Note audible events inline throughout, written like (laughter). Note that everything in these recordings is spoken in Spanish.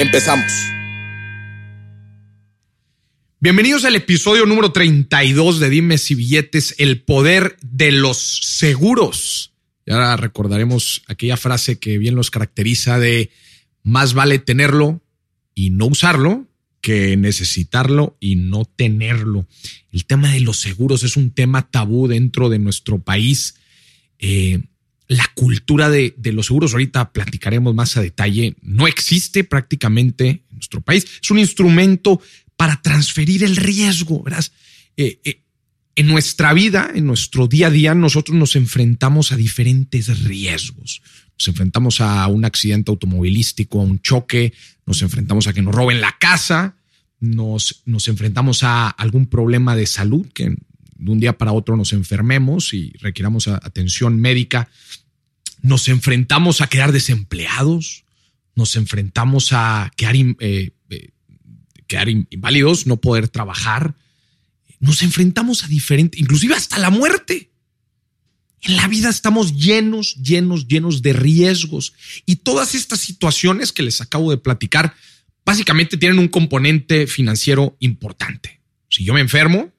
Empezamos. Bienvenidos al episodio número 32 de Dimes y Billetes, el poder de los seguros. Y ahora recordaremos aquella frase que bien los caracteriza de más vale tenerlo y no usarlo que necesitarlo y no tenerlo. El tema de los seguros es un tema tabú dentro de nuestro país. Eh, la cultura de, los seguros, ahorita platicaremos más a detalle, no existe prácticamente en nuestro país. Es un instrumento para transferir el riesgo. Eh, eh, en nuestra vida, en nuestro día a día, nosotros nos enfrentamos a diferentes riesgos. Nos enfrentamos a un accidente automovilístico, a un choque, nos enfrentamos a que nos roben la casa, nos, nos enfrentamos a algún problema de salud, que de un día para otro nos enfermemos y requiramos atención médica, nos enfrentamos a quedar desempleados, nos enfrentamos a quedar, eh, eh, quedar inválidos, no poder trabajar, nos enfrentamos a diferentes, inclusive hasta la muerte. En la vida estamos llenos, llenos, llenos de riesgos. Y todas estas situaciones que les acabo de platicar, básicamente tienen un componente financiero importante. Si yo me enfermo,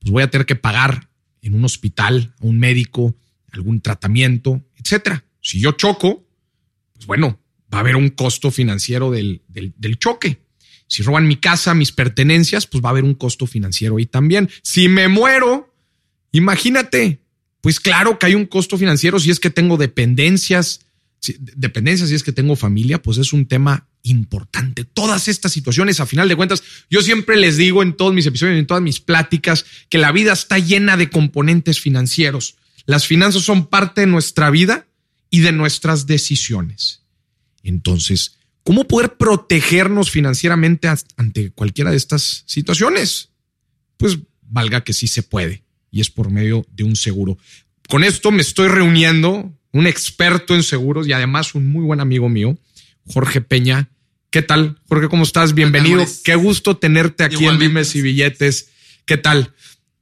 pues voy a tener que pagar en un hospital, a un médico, algún tratamiento, etcétera. Si yo choco, pues bueno, va a haber un costo financiero del, del, choque. Si roban mi casa, mis pertenencias, pues va a haber un costo financiero ahí también. Si me muero, imagínate, pues claro que hay un costo financiero si es que tengo dependencias, dependencias si es que tengo familia, pues es un tema importante. Todas estas situaciones, a final de cuentas, yo siempre les digo en todos mis episodios, en todas mis pláticas, que la vida está llena de componentes financieros. Las finanzas son parte de nuestra vida y de nuestras decisiones. Entonces, ¿Cómo poder protegernos financieramente ante cualquiera de estas situaciones? Pues valga que sí se puede y es por medio de un seguro. Con esto me estoy reuniendo un experto en seguros y además un muy buen amigo mío, Jorge Peña. ¿Qué tal, Jorge? ¿Cómo estás? Bienvenido. Qué gusto tenerte aquí en Dimes y Billetes. ¿Qué tal?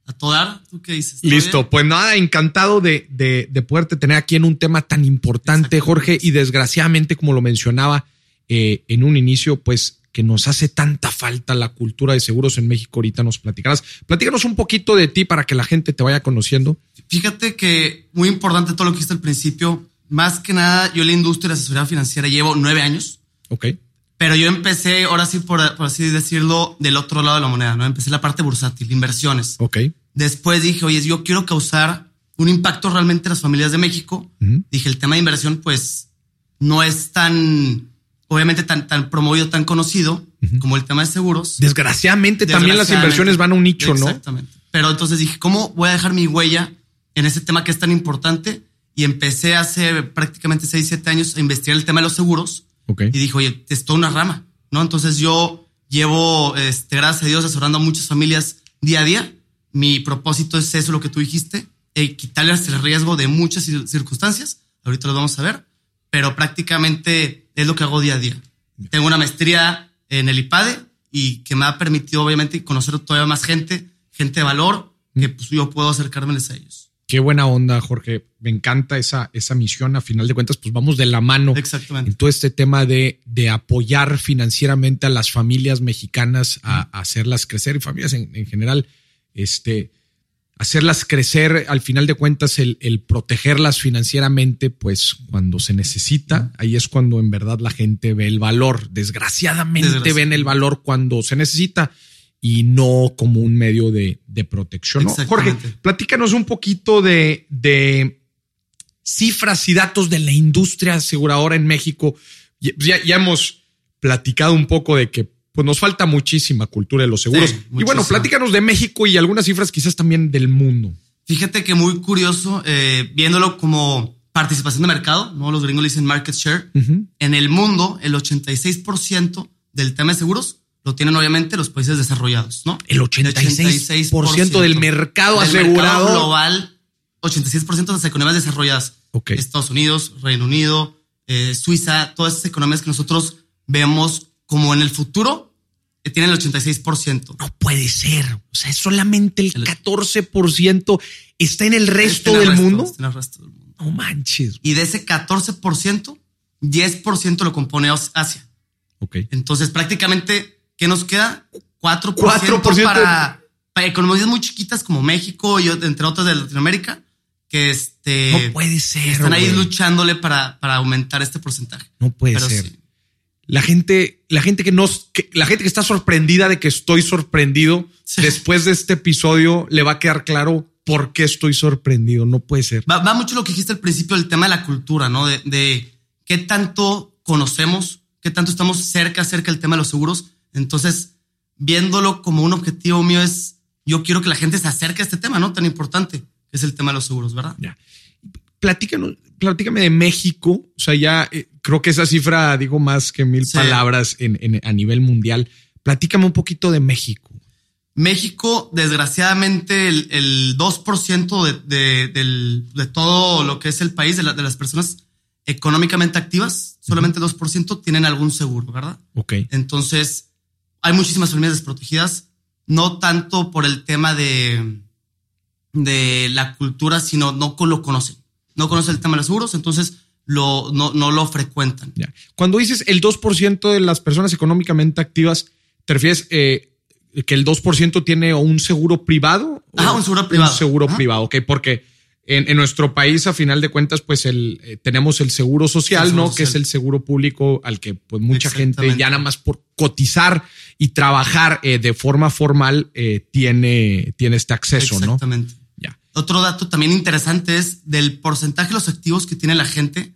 A toda, ¿tú qué dices? Listo, pues nada, encantado de, de, de poderte tener aquí en un tema tan importante, Jorge, y desgraciadamente, como lo mencionaba, eh, en un inicio, pues que nos hace tanta falta la cultura de seguros en México. Ahorita nos platicarás. Platícanos un poquito de ti para que la gente te vaya conociendo. Fíjate que muy importante todo lo que hiciste al principio. Más que nada, yo en la industria de asesoría financiera llevo nueve años. Ok. Pero yo empecé, ahora sí, por, así decirlo, del otro lado de la moneda, ¿no? Empecé la parte bursátil, inversiones. Ok. Después dije, oye, yo quiero causar un impacto realmente en las familias de México. Dije, el tema de inversión, pues, no es tan obviamente tan, tan promovido, tan conocido como el tema de seguros. Desgraciadamente, también las inversiones van a un nicho, ¿no? Exactamente. Pero entonces dije, ¿cómo voy a dejar mi huella en ese tema que es tan importante? Y empecé hace prácticamente 6, 7 años a investigar el tema de los seguros. Okay. Y dijo, oye, es toda una rama, ¿no? Entonces yo llevo, este, gracias a Dios, asesorando a muchas familias día a día. Mi propósito es eso, lo que tú dijiste, eh, quitarles el riesgo de muchas circunstancias. Ahorita lo vamos a ver pero prácticamente es lo que hago día a día. Tengo una maestría en el IPADE y que me ha permitido obviamente conocer todavía más gente, gente de valor, que pues, yo puedo acercármeles a ellos. Qué buena onda, Jorge. Me encanta esa, esa misión. A final de cuentas, pues vamos de la mano Exactamente. en todo este tema de, de apoyar financieramente a las familias mexicanas, a, hacerlas crecer y familias en, en general. Este, hacerlas crecer, al final de cuentas, el, protegerlas financieramente, pues cuando se necesita, ahí es cuando en verdad la gente ve el valor. Desgraciadamente ven el valor cuando se necesita y no como un medio de, protección. Jorge, platícanos un poquito de, de, cifras y datos de la industria aseguradora en México. Ya, ya hemos platicado un poco de que pues nos falta muchísima cultura de los seguros. y bueno, platícanos de México y algunas cifras quizás también del mundo. Fíjate que muy curioso, eh, viéndolo como participación de mercado, ¿no? Los gringos le dicen market share. En el mundo, el 86% del tema de seguros lo tienen obviamente los países desarrollados, ¿no? El 86%, del mercado asegurado. global, 86% de las economías desarrolladas. Estados Unidos, Reino Unido, eh, Suiza, todas esas economías que nosotros vemos como en el futuro que tienen el 86%. No puede ser. O sea, solamente el 14% está en el resto del mundo. Está en el resto del mundo. No manches. Y de ese 14%, 10% lo compone Asia. Ok. Entonces, prácticamente, ¿qué nos queda? 4%, Para, para economías muy chiquitas como México y entre otras de Latinoamérica que este no puede ser están ahí luchándole para, para aumentar este porcentaje. No puede ser la gente, la gente que nos, la gente que está sorprendida de que estoy sorprendido después de este episodio le va a quedar claro por qué estoy sorprendido. No puede ser. Va, mucho lo que dijiste al principio del tema de la cultura, ¿no? De, de, qué tanto conocemos, qué tanto estamos cerca, cerca del tema de los seguros. Entonces, viéndolo como un objetivo mío es, yo quiero que la gente se acerque a este tema, ¿no? Tan importante que es el tema de los seguros, ¿verdad? Ya. Platícanos, platícame de México. O sea, ya eh, creo que esa cifra digo más que mil palabras en, a nivel mundial. Platícame un poquito de México. México, desgraciadamente, el, 2% de, de, todo lo que es el país, de, las personas económicamente activas, solamente 2% tienen algún seguro, ¿verdad? Ok. Entonces, hay muchísimas familias desprotegidas, no tanto por el tema de, de la cultura, sino no lo conocen no conoce el tema de los seguros, entonces lo, no, no lo frecuentan. Cuando dices el 2% de las personas económicamente activas, ¿te refieres eh, que el 2% tiene un seguro privado? Ah, un seguro privado. Un seguro privado, ok, porque en, nuestro país, a final de cuentas, pues el, eh, tenemos el seguro social, ¿no? Que es el seguro público al que pues mucha gente ya nada más por cotizar y trabajar eh, de forma formal tiene, tiene este acceso, ¿no? Exactamente. Otro dato también interesante es del porcentaje de los activos que tiene la gente.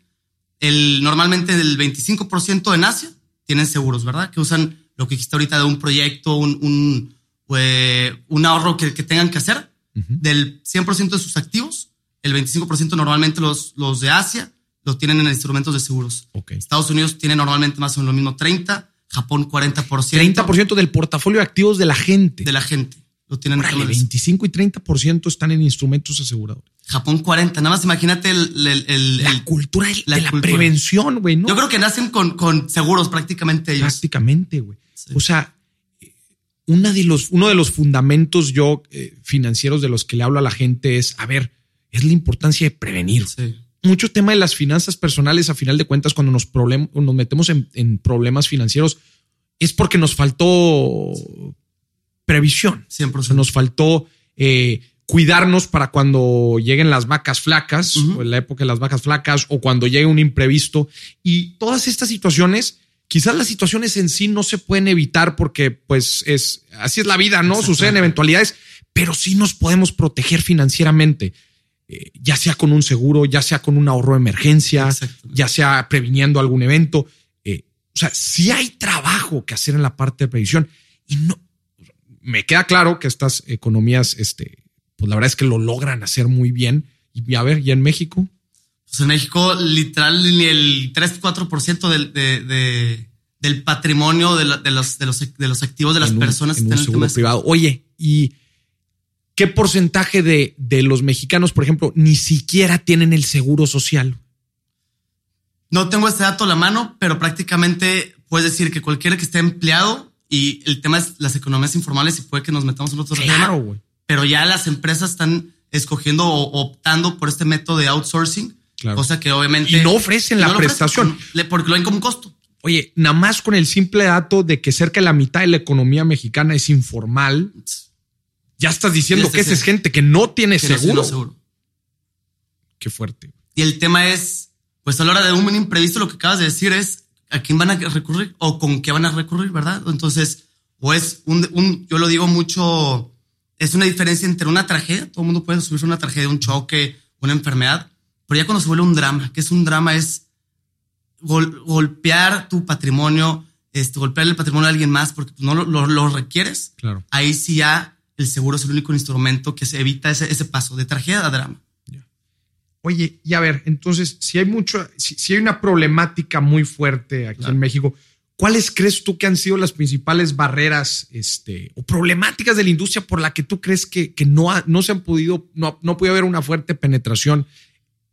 El, normalmente del 25% en Asia tienen seguros, ¿verdad? Que usan lo que dijiste ahorita de un proyecto, un, un, eh, un ahorro que, que, tengan que hacer. Del 100% de sus activos, el 25% normalmente los, los de Asia lo tienen en instrumentos de seguros. Estados Unidos tiene normalmente más o menos lo mismo 30, Japón 40%. 30% del portafolio de activos de la gente. De la gente. Lo tienen Órale, 25 y 30% están en instrumentos asegurados. Japón 40, nada más imagínate el, la cultura de la, prevención, güey, ¿no? Yo creo que nacen con, con seguros prácticamente ellos. Prácticamente, güey. O sea, una de los, uno de los fundamentos yo eh, financieros de los que le hablo a la gente es, a ver, es la importancia de prevenir. Mucho tema de las finanzas personales, a final de cuentas, cuando nos, nos metemos en, en problemas financieros, es porque nos faltó previsión. Siempre nos faltó eh, cuidarnos para cuando lleguen las vacas flacas, o en la época de las vacas flacas, o cuando llegue un imprevisto. Y todas estas situaciones, quizás las situaciones en sí no se pueden evitar porque, pues, es así es la vida, ¿no? Suceden eventualidades, pero sí nos podemos proteger financieramente. Eh, ya sea con un seguro, ya sea con un ahorro de emergencia, ya sea previniendo algún evento. Eh, o sea, sí hay trabajo que hacer en la parte de previsión y no, me queda claro que estas economías, este, pues la verdad es que lo logran hacer muy bien. Y a ver, ¿y en México? Pues en México, literal, ni el 3-4% del, de, del patrimonio de, los, de, los, de los activos de las personas en un seguro privado. Oye, ¿y qué porcentaje de, de los mexicanos, por ejemplo, ni siquiera tienen el seguro social? No tengo este dato a la mano, pero prácticamente puedes decir que cualquiera que esté empleado y el tema es las economías informales y puede que nos metamos en otro tema. Pero ya las empresas están escogiendo o optando por este método de outsourcing, cosa que obviamente. Y no ofrecen la prestación. porque lo ven como un costo. Oye, nada más con el simple dato de que cerca de la mitad de la economía mexicana es informal, ya estás diciendo que esa es gente que no tiene seguro. seguro. Qué fuerte. Y el tema es, pues a la hora de un imprevisto, lo que acabas de decir es a quién van a recurrir o con qué van a recurrir, ¿verdad? Entonces, o es un, yo lo digo mucho, es una diferencia entre una tragedia, todo el mundo puede sufrir una tragedia, un choque, una enfermedad, pero ya cuando se vuelve un drama, que es un drama es golpear tu patrimonio, este, golpear el patrimonio de alguien más porque no lo, requieres. Claro. Ahí sí ya el seguro es el único instrumento que se evita ese, ese paso de tragedia a drama. Oye, y a ver, entonces, si hay mucho, si, si hay una problemática muy fuerte aquí Claro. en México, ¿cuáles crees tú que han sido las principales barreras este, o problemáticas de la industria por la que tú crees que, que no, ha- no se han podido, no, no puede haber una fuerte penetración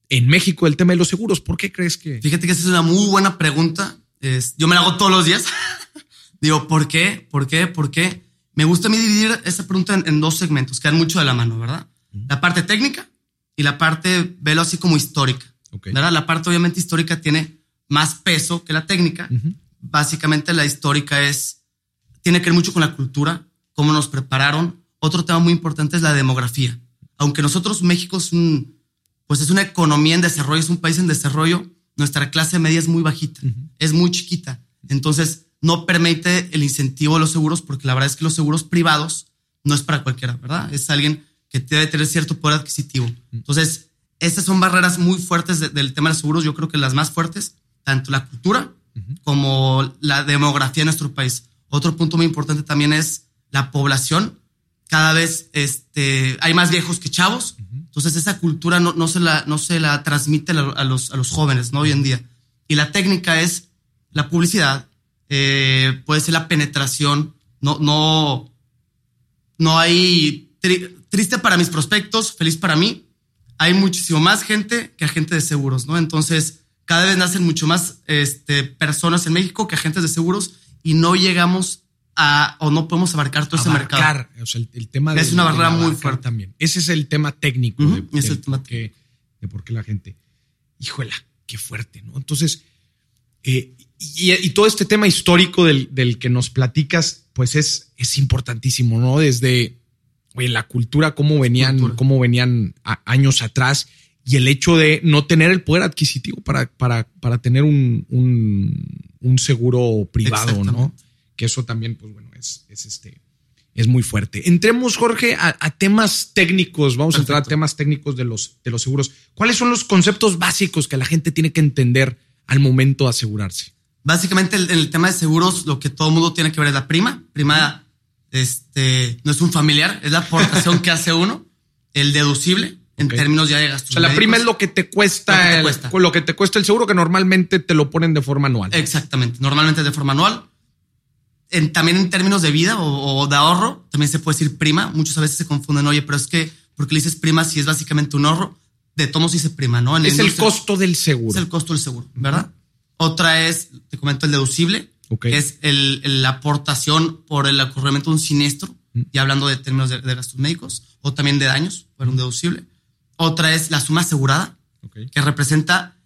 en México del tema de los seguros? ¿Por qué crees que? Fíjate que esa es una muy buena pregunta. Es- yo me la hago todos los días. (laughs) Digo, ¿por qué? ¿Por qué? ¿Por qué? Me gusta a mí dividir esa pregunta en, en dos segmentos, que dan mucho de la mano, ¿verdad? La parte técnica y la parte, velo así como histórica. Ok. ¿verdad? La parte obviamente histórica tiene más peso que la técnica. Básicamente la histórica es, tiene que ver mucho con la cultura, cómo nos prepararon. Otro tema muy importante es la demografía. Aunque nosotros, México es un, pues es una economía en desarrollo, es un país en desarrollo, nuestra clase media es muy bajita, es muy chiquita. Entonces, no permite el incentivo de los seguros porque la verdad es que los seguros privados no es para cualquiera, ¿verdad? Es alguien que debe tener cierto poder adquisitivo. Entonces, estas son barreras muy fuertes de- del tema de los seguros, yo creo que las más fuertes, tanto la cultura como la demografía de nuestro país. Otro punto muy importante también es la población. Cada vez este, hay más viejos que chavos, entonces esa cultura no, no, se, la, no se la transmite a los, a los jóvenes ¿no? hoy en día. Y la técnica es la publicidad, eh, puede ser la penetración, no, no, no hay, tri- triste para mis prospectos, feliz para mí, hay muchísimo más gente que agentes de seguros, ¿no? Entonces, cada vez nacen mucho más este, personas en México que agentes de seguros y no llegamos a, o no podemos abarcar todo ese mercado. Abarcar, o sea, el, el tema Es una barrera muy fuerte. también. Ese es el tema técnico de, es el tema por qué, de por qué la gente. Híjola, qué fuerte, ¿no? Entonces, eh, y, y todo este tema histórico del, del que nos platicas, pues es, es importantísimo, ¿no? Desde oye, la cultura, cómo venían, Cultura. cómo venían a- años atrás y el hecho de no tener el poder adquisitivo para, para, para tener un, un, un seguro privado, ¿no? Que eso también, pues bueno, es, es este, es muy fuerte. Entremos, Jorge, a, a temas técnicos. Vamos a entrar a temas técnicos de los, de los seguros. ¿Cuáles son los conceptos básicos que la gente tiene que entender al momento de asegurarse? Básicamente, en el tema de seguros, lo que todo mundo tiene que ver es la prima. Prima, este, no es un familiar, es la aportación que hace uno, el deducible, en términos ya de gastos. O sea, la médicos. prima es lo que te cuesta, Lo que te el- cuesta. lo que te cuesta el seguro, que normalmente te lo ponen de forma anual. Exactamente, normalmente es de forma anual. En, también en términos de vida o, o de ahorro, también se puede decir prima. Muchas veces se confunden, oye, pero es que, ¿por qué le dices prima si es básicamente un ahorro? De todos dice prima, ¿no? En es el costo del seguro. Es el costo del seguro, ¿verdad? Otra es, te comento, el deducible, Ok. que es el, el- la aportación por el ocurrimiento de un siniestro, y hablando de términos de, de gastos médicos, o también de daños, por un deducible. Otra es la suma asegurada, Ok. que representa,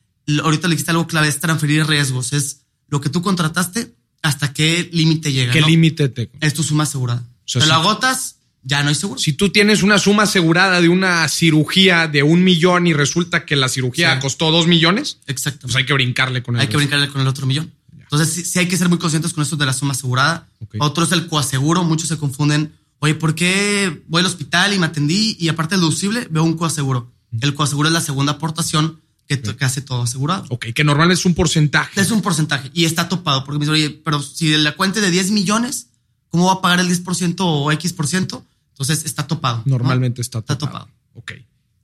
ahorita le dijiste algo clave, es transferir riesgos, es lo que tú contrataste, hasta qué límite llega. ¿Qué ¿no? límite te Es tu suma asegurada. sea, Te lo agotas, ya no hay seguro. Si tú tienes una suma asegurada de una cirugía de un millón y resulta que la cirugía Sí. costó dos millones, Exacto. pues hay que brincarle con el Hay que brincarle con el otro millón. Entonces, sí, sí hay que ser muy conscientes con esto de la suma asegurada. Ok. Otro es el coaseguro. Muchos se confunden. Oye, ¿por qué voy al hospital y me atendí y aparte del deducible veo un coaseguro? El coaseguro es la segunda aportación que, que hace todo asegurado. Ok, que normalmente es un porcentaje. Es un porcentaje y está topado porque me dice, oye, pero si la cuenta de 10 millones, ¿cómo va a pagar el 10% o X%? Entonces está topado. ¿no? Normalmente está Está topado. topado. Ok.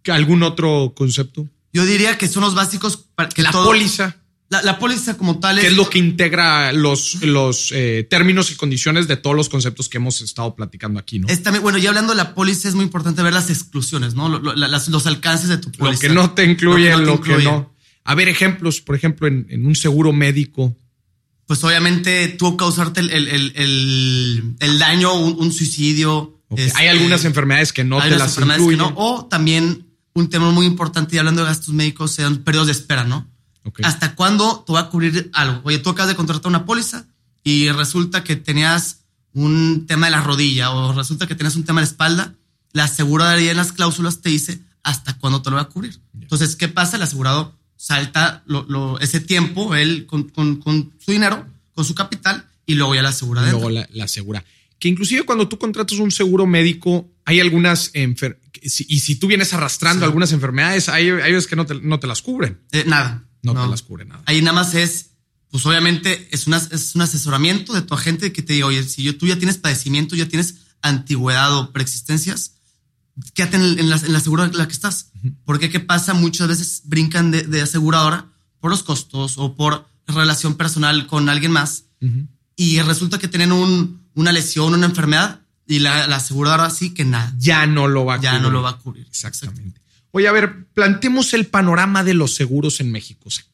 ¿Qué- ¿Algún otro concepto? Yo diría que son los básicos para que La todo- póliza, La, la póliza como tal que es lo que integra los, los eh, términos y condiciones de todos los conceptos que hemos estado platicando aquí, ¿no? Es también, bueno, ya hablando de la póliza, es muy importante ver las exclusiones, ¿no? Lo- lo- la- las- los alcances de tu lo póliza. que no te incluye, Lo que no lo que no. A ver, ejemplos, por ejemplo, en, en un seguro médico. Pues obviamente tú causarte el, el, el, el- el daño, un, un suicidio. Este, Hay algunas enfermedades que no hay te las incluyen. no. O también un tema muy importante, y hablando de gastos médicos, sean periodos de espera, ¿no? Ok. ¿Hasta cuándo te va a cubrir algo? Oye, tú acabas de contratar una póliza y resulta que tenías un tema de la rodilla o resulta que tenías un tema de la espalda. La aseguraría en las cláusulas te dice hasta cuándo te lo va a cubrir. Entonces, ¿qué pasa? El asegurado salta lo- lo- ese tiempo, él con, con- con su dinero, con su capital y luego ya la asegura y luego la, la asegura. Que inclusive cuando tú contratas un seguro médico, hay algunas enfer y si tú vienes arrastrando Sí. algunas enfermedades, hay, hay veces que no te, no te las cubren. Eh, nada. No, te las cubre nada. Ahí nada más es, pues obviamente es, una, es un asesoramiento de tu agente que te diga, oye, si yo, tú ya tienes padecimiento, ya tienes antigüedad o preexistencias, quédate en, en la, en la aseguradora en la que estás. Porque ¿qué pasa? Muchas veces brincan de, de aseguradora por los costos o por relación personal con alguien más y resulta que tienen un, una lesión, una enfermedad y la, la aseguradora sí que nada. Ya no lo va a Ya cubrir. no lo va a cubrir. Exactamente. Oye, a ver, planteemos el panorama de los seguros en México. O sea,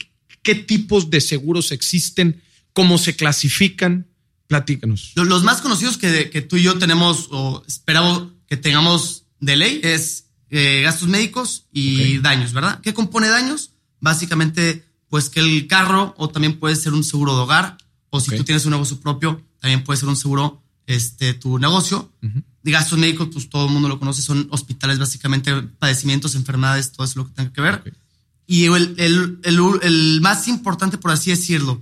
¿qué, tipos de seguros existen? ¿Cómo se clasifican? Platícanos. Lo- Los más conocidos que, que tú y yo tenemos o esperamos que tengamos de ley es eh, gastos médicos y daños, ¿verdad? ¿Qué compone daños? Básicamente, pues que el carro o también puede ser un seguro de hogar o si tú tienes un negocio propio, también puede ser un seguro, este, tu negocio. Ujú. De gastos médicos, pues todo el mundo lo conoce, son hospitales, básicamente padecimientos, enfermedades, todo eso lo que tenga que ver. Ok. Y el, el, el, el más importante, por así decirlo,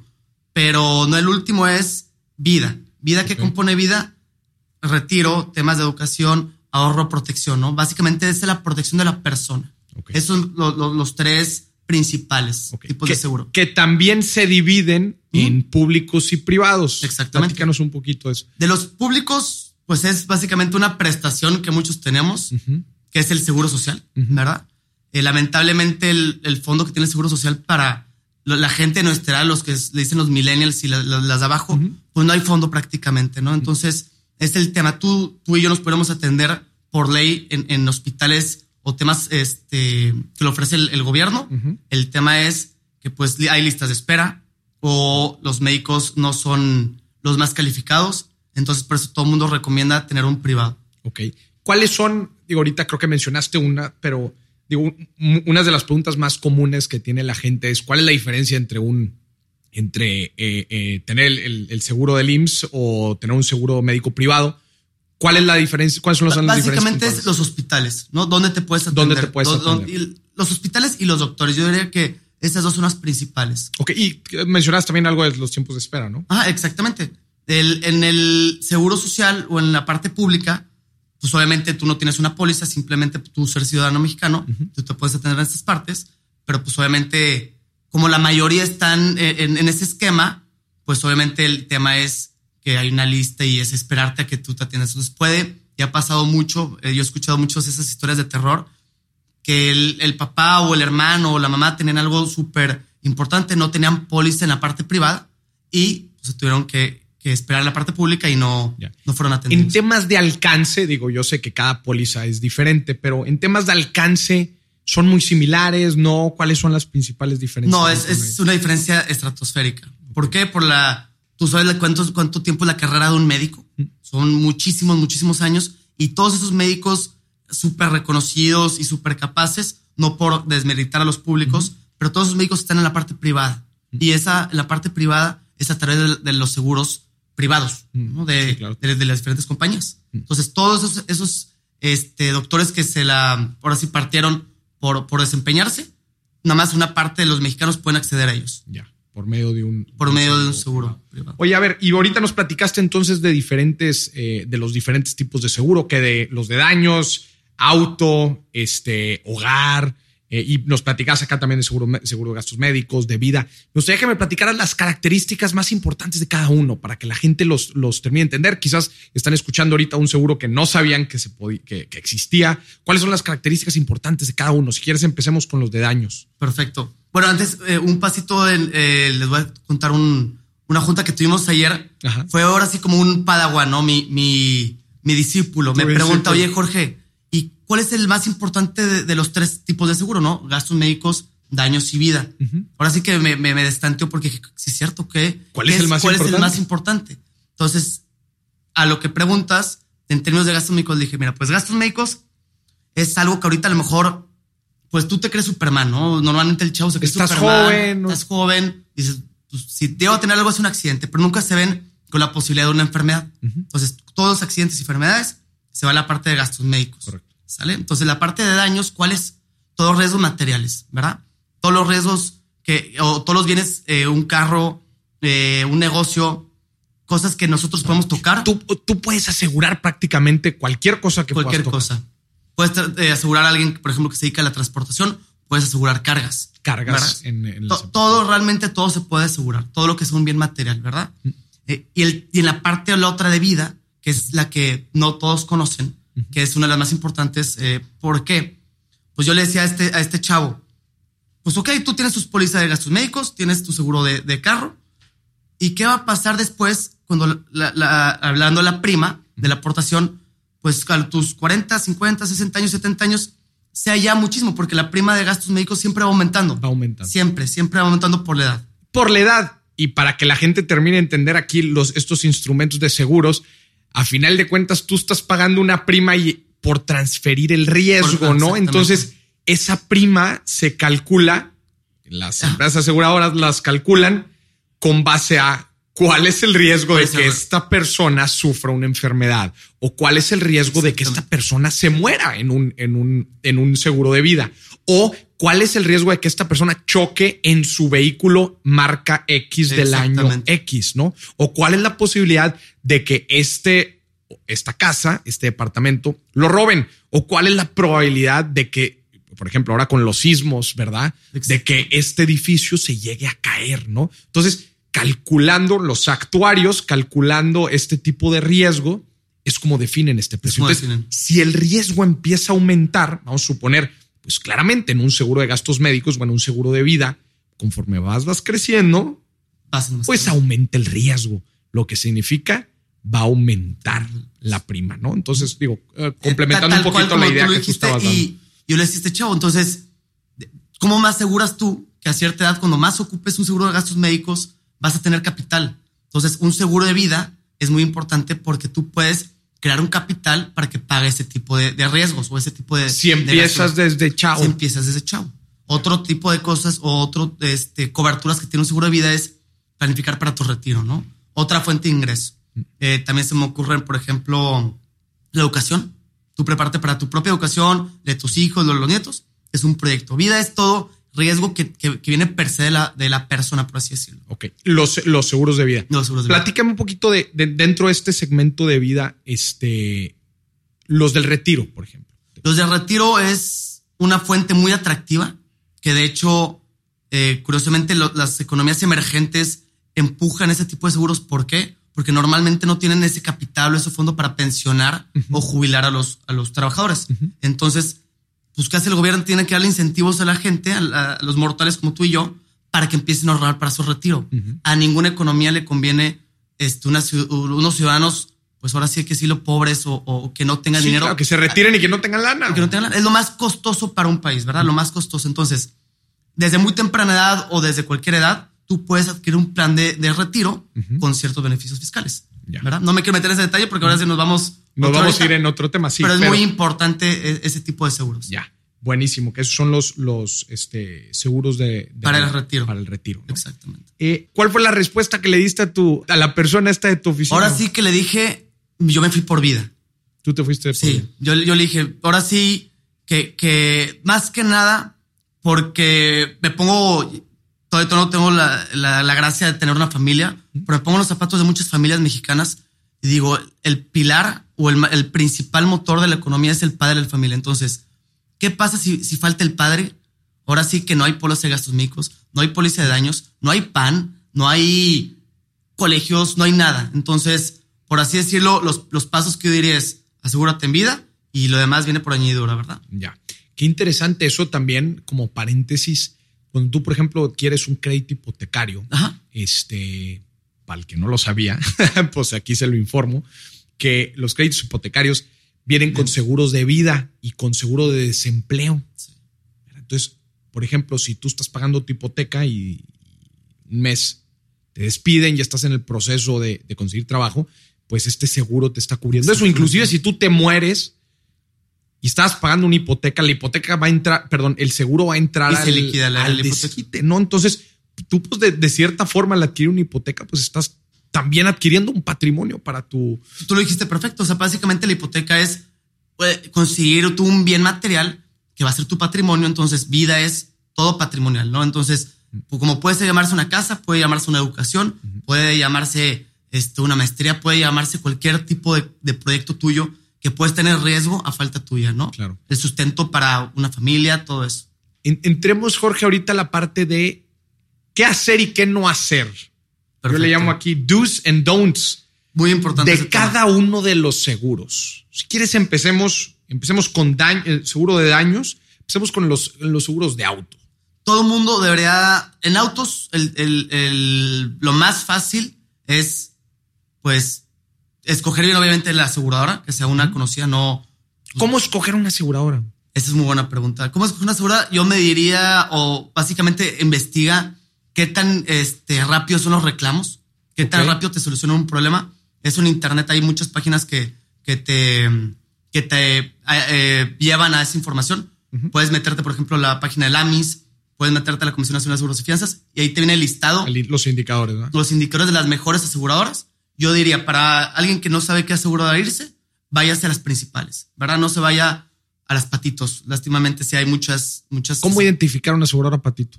pero no el último es vida. Vida que Ok. compone vida, retiro, temas de educación, ahorro, protección, ¿no? Básicamente es la protección de la persona. Ok. Esos son lo- lo- los tres principales tipos que, de seguro. que también se dividen en públicos y privados. Exactamente. Platícanos un poquito de eso. De los públicos, pues es básicamente una prestación que muchos tenemos, que es el seguro social. ¿verdad? Eh, lamentablemente el, el fondo que tiene el seguro social para la gente nuestra los que le dicen los millennials y la- la- las de abajo, pues no hay fondo prácticamente, ¿no? Entonces, es el tema. Tú, tú y yo nos podemos atender por ley en, en hospitales o temas este, que lo ofrece el, el gobierno. Ujú. El tema es que pues hay listas de espera o los médicos no son los más calificados. Entonces, por eso todo el mundo recomienda tener un privado. Ok. ¿Cuáles son? Digo, ahorita creo que mencionaste una, pero digo, un- una de las preguntas más comunes que tiene la gente es cuál es la diferencia entre un entre eh, eh, tener el, el- el seguro del IMSS o tener un seguro médico privado. ¿Cuál es la diferencia? ¿Cuáles son las, diferencias? Básicamente es los hospitales, ¿no? ¿Dónde te puedes atender? ¿Dónde te puedes atender? los hospitales y los doctores. Yo diría que esas dos son las principales. Ok, y mencionaste también algo de los tiempos de espera, ¿no? Ah, exactamente. El- en el seguro social o en la parte pública, pues obviamente tú no tienes una póliza, simplemente tú ser ciudadano mexicano, tú te puedes atender en estas partes, pero pues obviamente como la mayoría están eh, en, en ese esquema, pues obviamente el tema es que hay una lista y es esperarte a que tú te atiendas. Entonces puede, y ha pasado mucho, eh, yo he escuchado muchas de esas historias de terror, que el, el papá o el hermano o la mamá tenían algo súper importante, no tenían póliza en la parte privada y pues, se tuvieron que, que esperar en la parte pública y no, Ya. no fueron En atendidos. temas de alcance, digo, yo sé que cada póliza es diferente, pero en temas de alcance son muy similares, ¿no? ¿Cuáles son las principales diferencias? No, es, es una diferencia estratosférica. ¿Por qué? Por la. Tú sabes cuánto, cuánto tiempo es la carrera de un médico. Son muchísimos, muchísimos años. Y todos esos médicos súper reconocidos y súper capaces, no por desmeritar a los públicos, pero todos esos médicos están en la parte privada. Y esa, la parte privada, es a través de, de los seguros privados, ¿no? de, Sí, claro. de, de las diferentes compañías. Entonces, todos esos, esos este, doctores que se la, por así partieron por, por desempeñarse, nada más una parte de los mexicanos pueden acceder a ellos Ya, por medio de un... por medio de un seguro privado. Oye, a ver, y ahorita nos platicaste entonces de diferentes, eh, de los diferentes tipos de seguro, que de los de daños, auto, este, hogar, eh, y nos platicas acá también de seguro, seguro de gastos médicos, de vida. Me gustaría que me platicaras las características más importantes de cada uno para que la gente los, los termine de entender. Quizás están escuchando ahorita un seguro que no sabían que, se podía, que, que existía. ¿Cuáles son las características importantes de cada uno? Si quieres, empecemos con los de daños. Perfecto. Bueno, antes, eh, un pasito, en, eh, les voy a contar un, una junta que tuvimos ayer. Ajá. Fue ahora sí como un padawan, ¿no? Mi, mi, mi discípulo. Me pregunta, oye, Jorge, ¿y cuál es el más importante de, de los tres tipos de seguro, no? Gastos médicos, daños y vida. Ahora sí que me, me, me destanteó porque sí es cierto que... ¿Cuál ¿qué es el más ¿Cuál es el importante? más importante? Entonces, a lo que preguntas, en términos de gastos médicos, dije, mira, pues gastos médicos es algo que ahorita a lo mejor, pues tú te crees Superman, ¿no? Normalmente el chavo se cree Estás Superman. joven, ¿no? Estás joven. Dices, pues, si debo tener algo es un accidente, pero nunca se ven con la posibilidad de una enfermedad. Entonces, todos los accidentes y enfermedades se va a la parte de gastos médicos. Correcto. ¿Sale? Entonces, la parte de daños, ¿cuáles? Todos los riesgos materiales, ¿verdad? Todos los riesgos que, o todos los bienes, eh, un carro, eh, un negocio, cosas que nosotros podemos tocar. Tú, tú puedes asegurar prácticamente cualquier cosa que cualquier puedas tocar. cosa. Puedes eh, asegurar a alguien, por ejemplo, que se dedica a la transportación, puedes asegurar cargas. Cargas en, en To- las- todo, realmente todo se puede asegurar, todo lo que es un bien material, ¿verdad? Eh, y, el, y en la parte o la otra de vida, que es la que no todos conocen, que es una de las más importantes. Eh, ¿Por qué? Pues yo le decía a este, a este chavo, pues ok, tú tienes tus pólizas de gastos médicos, tienes tu seguro de, de carro, ¿y qué va a pasar después cuando la, la, hablando de la prima de la aportación, pues a tus 40, 50, 60 años, 70 años, sea ya muchísimo, porque la prima de gastos médicos siempre va aumentando. Va aumentando. Siempre, siempre va aumentando por la edad. Por la edad. Y para que la gente termine de entender aquí los, estos instrumentos de seguros, a final de cuentas tú estás pagando una prima y por transferir el riesgo, ¿no? Entonces, esa prima se calcula, las ah. empresas aseguradoras las calculan con base a ¿Cuál es el riesgo de que esta persona sufra una enfermedad? ¿O cuál es el riesgo de que esta persona se muera en un, en un, en un seguro de vida? ¿O cuál es el riesgo de que esta persona choque en su vehículo marca X del año X, no? ¿O cuál es la posibilidad de que este, esta casa, este departamento, lo roben? ¿O cuál es la probabilidad de que por ejemplo, ahora con los sismos, ¿verdad? De que este edificio se llegue a caer, ¿no? Entonces, calculando los actuarios, calculando este tipo de riesgo, es como definen este precio. si el riesgo empieza a aumentar, vamos a suponer, pues claramente en un seguro de gastos médicos, bueno, un seguro de vida, conforme vas, vas creciendo, pues aumenta el riesgo, lo que significa va a aumentar la prima, ¿no? Entonces, digo, eh, complementando un poquito la idea que tú estabas dando. Y yo le decía chavo, entonces, ¿cómo más aseguras tú que a cierta edad, cuando más ocupes un seguro de gastos médicos, vas a tener capital. Entonces, un seguro de vida es muy importante porque tú puedes crear un capital para que pague ese tipo de, riesgos o ese tipo de... Si empiezas desde chao. Si empiezas desde chao. Otro tipo de cosas o otro este, coberturas que tiene un seguro de vida es planificar para tu retiro, ¿no? Otra fuente de ingreso. Eh, también se me ocurre, por ejemplo, la educación. Tú prepárate para tu propia educación, de tus hijos, de los nietos. Es un proyecto. Vida es todo riesgo que, viene per se de la, de la persona, por así decirlo. Ok. Los, los seguros de vida. Los seguros de Platícame un poquito de, dentro de este segmento de vida, este, los del retiro, por ejemplo. Los del retiro es una fuente muy atractiva que de hecho, eh, curiosamente, las economías emergentes empujan ese tipo de seguros. ¿Por qué? Porque normalmente no tienen ese capital o ese fondo para pensionar o jubilar a los, a los trabajadores. Entonces, pues ¿qué hace el gobierno? Tiene que darle incentivos a la gente, a, los mortales como tú y yo, para que empiecen a ahorrar para su retiro. A ninguna economía le conviene este, unos ciudadanos, pues ahora sí que sí lo pobres o, que no tengan dinero. que se retiren y que no tengan lana. Que no tengan Es lo más costoso para un país, ¿verdad? Lo más costoso. Entonces, desde muy temprana edad o desde cualquier edad, tú puedes adquirir un plan de, retiro con ciertos beneficios fiscales. ¿verdad? No me quiero meter en ese detalle porque ahora sí nos vamos nos vamos a ir en otro tema, sí. Pero es muy importante e-, ese tipo de seguros. Ya, buenísimo, que esos son los, los este, seguros de, Para el retiro. Para el retiro. Exactamente. Eh, ¿Cuál fue la respuesta que le diste a, tu, a la persona esta de tu oficina? Ahora sí que le dije, yo me fui por vida. ¿Tú te fuiste por Sí, Yo, yo le dije, ahora sí que, que más que nada, porque me pongo todavía no tengo la, la, la, gracia de tener una familia, pero me pongo los zapatos de muchas familias mexicanas y digo, el pilar o el, principal motor de la economía es el padre de la familia. Entonces, ¿qué pasa si, si falta el padre? Ahora sí que no hay póliza de gastos médicos, no hay póliza de daños, no hay pan, no hay colegios, no hay nada. Entonces, por así decirlo, los, los pasos que yo diría es asegúrate en vida y lo demás viene por añadidura, ¿verdad? Ya. Qué interesante eso también, como paréntesis. Cuando tú, por ejemplo, quieres un crédito hipotecario, este, para el que no lo sabía, (laughs) pues aquí se lo informo, que los créditos hipotecarios vienen con seguros de vida y con seguro de desempleo. Entonces, por ejemplo, si tú estás pagando tu hipoteca y un mes te despiden, ya estás en el proceso de, conseguir trabajo, pues este seguro te está cubriendo eso. Inclusive si tú te mueres y estás pagando una hipoteca, la hipoteca va a entrar, perdón, el seguro va a entrar al, al desquite, ¿no? Entonces, tú pues de, cierta forma al adquirir una hipoteca, pues estás también adquiriendo un patrimonio para tu... Tú lo dijiste perfecto, o sea, básicamente la hipoteca es conseguir tú un bien material que va a ser tu patrimonio, entonces vida es todo patrimonial, ¿no? Entonces, pues, como puede llamarse una casa, puede llamarse una educación, puede llamarse este, una maestría, puede llamarse cualquier tipo de, proyecto tuyo que puedes tener riesgo a falta tuya, ¿no? Claro. El sustento para una familia, todo eso. entremos, Jorge, ahorita a la parte de qué hacer y qué no hacer. Yo le llamo aquí do's and don'ts. Muy importante. De cada uno de los seguros. Si quieres, empecemos, empecemos con daño, el seguro de daños. Empecemos con los, los seguros de auto. Todo el mundo debería, en autos, el, el, el, lo más fácil es, pues, escoger bien, obviamente, la aseguradora, que sea una conocida, no. ¿Cómo escoger una aseguradora? Esa es muy buena pregunta. ¿Cómo escoger una aseguradora? Yo me diría, o básicamente investiga qué tan este, rápido son los reclamos, qué tan rápido te soluciona un problema. Es un internet, hay muchas páginas que, que te, que te eh, eh, llevan a esa información. Puedes meterte, por ejemplo, a la página del AMIS, puedes meterte a la Comisión Nacional de Seguros y Fianzas y ahí te viene el listado. los indicadores, ¿no? Los indicadores de las mejores aseguradoras. Yo diría, para alguien que no sabe qué aseguradora irse, váyase a las principales, ¿verdad? No se vaya a las patitos. Lástimamente, sí hay muchas, muchas. ¿Cómo identificar una aseguradora patito?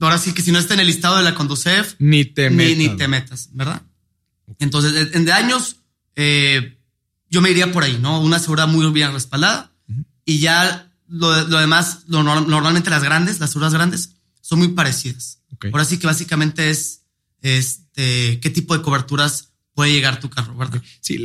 Ahora sí que si no está en el listado de la Conducef, ni te metas. Ni, te metas, ¿verdad? Entonces, en de años, eh, yo me iría por ahí, ¿no? Una seguridad muy bien respaldada y ya lo, lo demás, lo, normalmente las grandes, las seguras grandes, son muy parecidas. Ahora sí que básicamente es este, qué tipo de coberturas puede llegar tu carro, ¿verdad? Sí,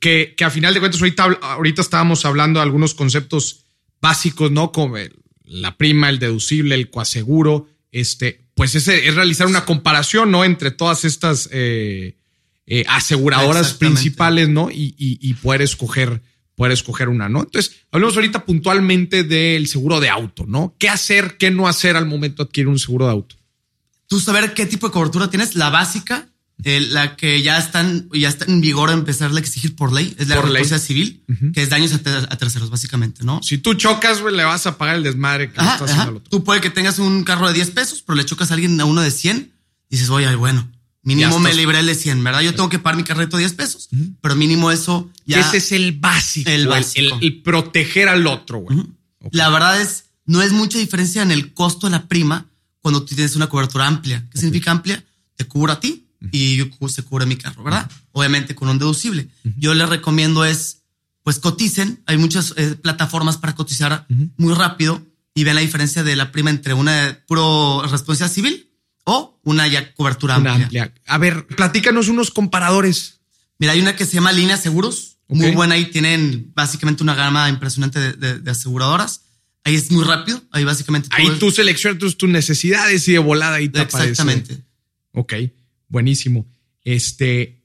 que, que a final de cuentas, ahorita, ahorita estábamos hablando de algunos conceptos básicos, ¿no? Como la prima, el deducible, el coaseguro, este, pues ese es realizar una comparación, ¿no? Entre todas estas eh, eh, aseguradoras principales, ¿no? Y, y, poder escoger, poder escoger una, ¿no? Entonces, hablemos ahorita puntualmente del seguro de auto, ¿no? ¿Qué hacer, qué no hacer al momento de adquirir un seguro de auto? Tú saber qué tipo de cobertura tienes, la básica, eh, la que ya están, ya está en vigor a empezar a exigir por ley, es la responsabilidad civil, que es daños a, terceros, básicamente, ¿no? Si tú chocas, güey, le vas a pagar el desmadre que estás haciendo al otro. Tú puede que tengas un carro de 10 pesos, pero le chocas a alguien a uno de 100, y dices, oye, bueno, mínimo me libré el de 100, ¿verdad? Yo tengo que pagar mi carrito de 10 pesos, pero mínimo eso ya. Ese es el básico. El básico. El, proteger al otro, güey. La verdad es, no es mucha diferencia en el costo de la prima cuando tú tienes una cobertura amplia. ¿Qué significa amplia? Te cubro a ti, y se cubre mi carro, ¿verdad? Obviamente con un deducible. Yo les recomiendo es, pues coticen. Hay muchas eh, plataformas para cotizar muy rápido y ven la diferencia de la prima entre una puro responsabilidad civil o una ya cobertura amplia. A ver, platícanos unos comparadores. Mira, hay una que se llama Línea Seguros. Muy buena y tienen básicamente una gama impresionante de, aseguradoras. Ahí es muy rápido. Ahí básicamente. Ahí tú seleccionas tus, necesidades y de volada ahí te Exactamente. Ok. Buenísimo. Este,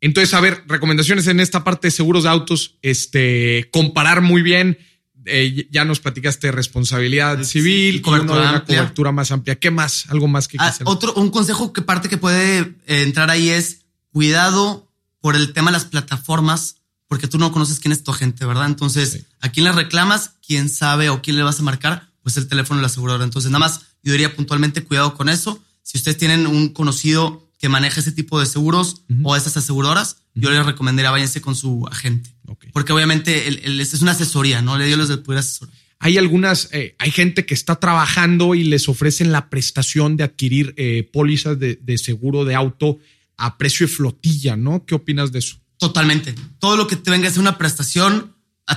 entonces, a ver, recomendaciones en esta parte de seguros de autos, este, comparar muy bien. Eh, ya nos platicaste responsabilidad civil, cobertura, una cobertura más amplia. ¿Qué más? Algo más que ah, Otro, un consejo que parte que puede eh, entrar ahí es cuidado por el tema de las plataformas, porque tú no conoces quién es tu agente, ¿verdad? Entonces, ¿a quién le reclamas? ¿Quién sabe o quién le vas a marcar? Pues el teléfono de la aseguradora. Entonces, nada más yo diría puntualmente cuidado con eso. Si ustedes tienen un conocido que maneja ese tipo de seguros o esas aseguradoras, yo les recomendaría váyanse con su agente. Porque obviamente es una asesoría, ¿no? Le dio los de poder asesorar. Hay algunas, eh, hay gente que está trabajando y les ofrecen la prestación de adquirir eh, pólizas de, seguro de auto a precio de flotilla, ¿no? ¿Qué opinas de eso? Totalmente. Todo lo que te venga a ser una prestación,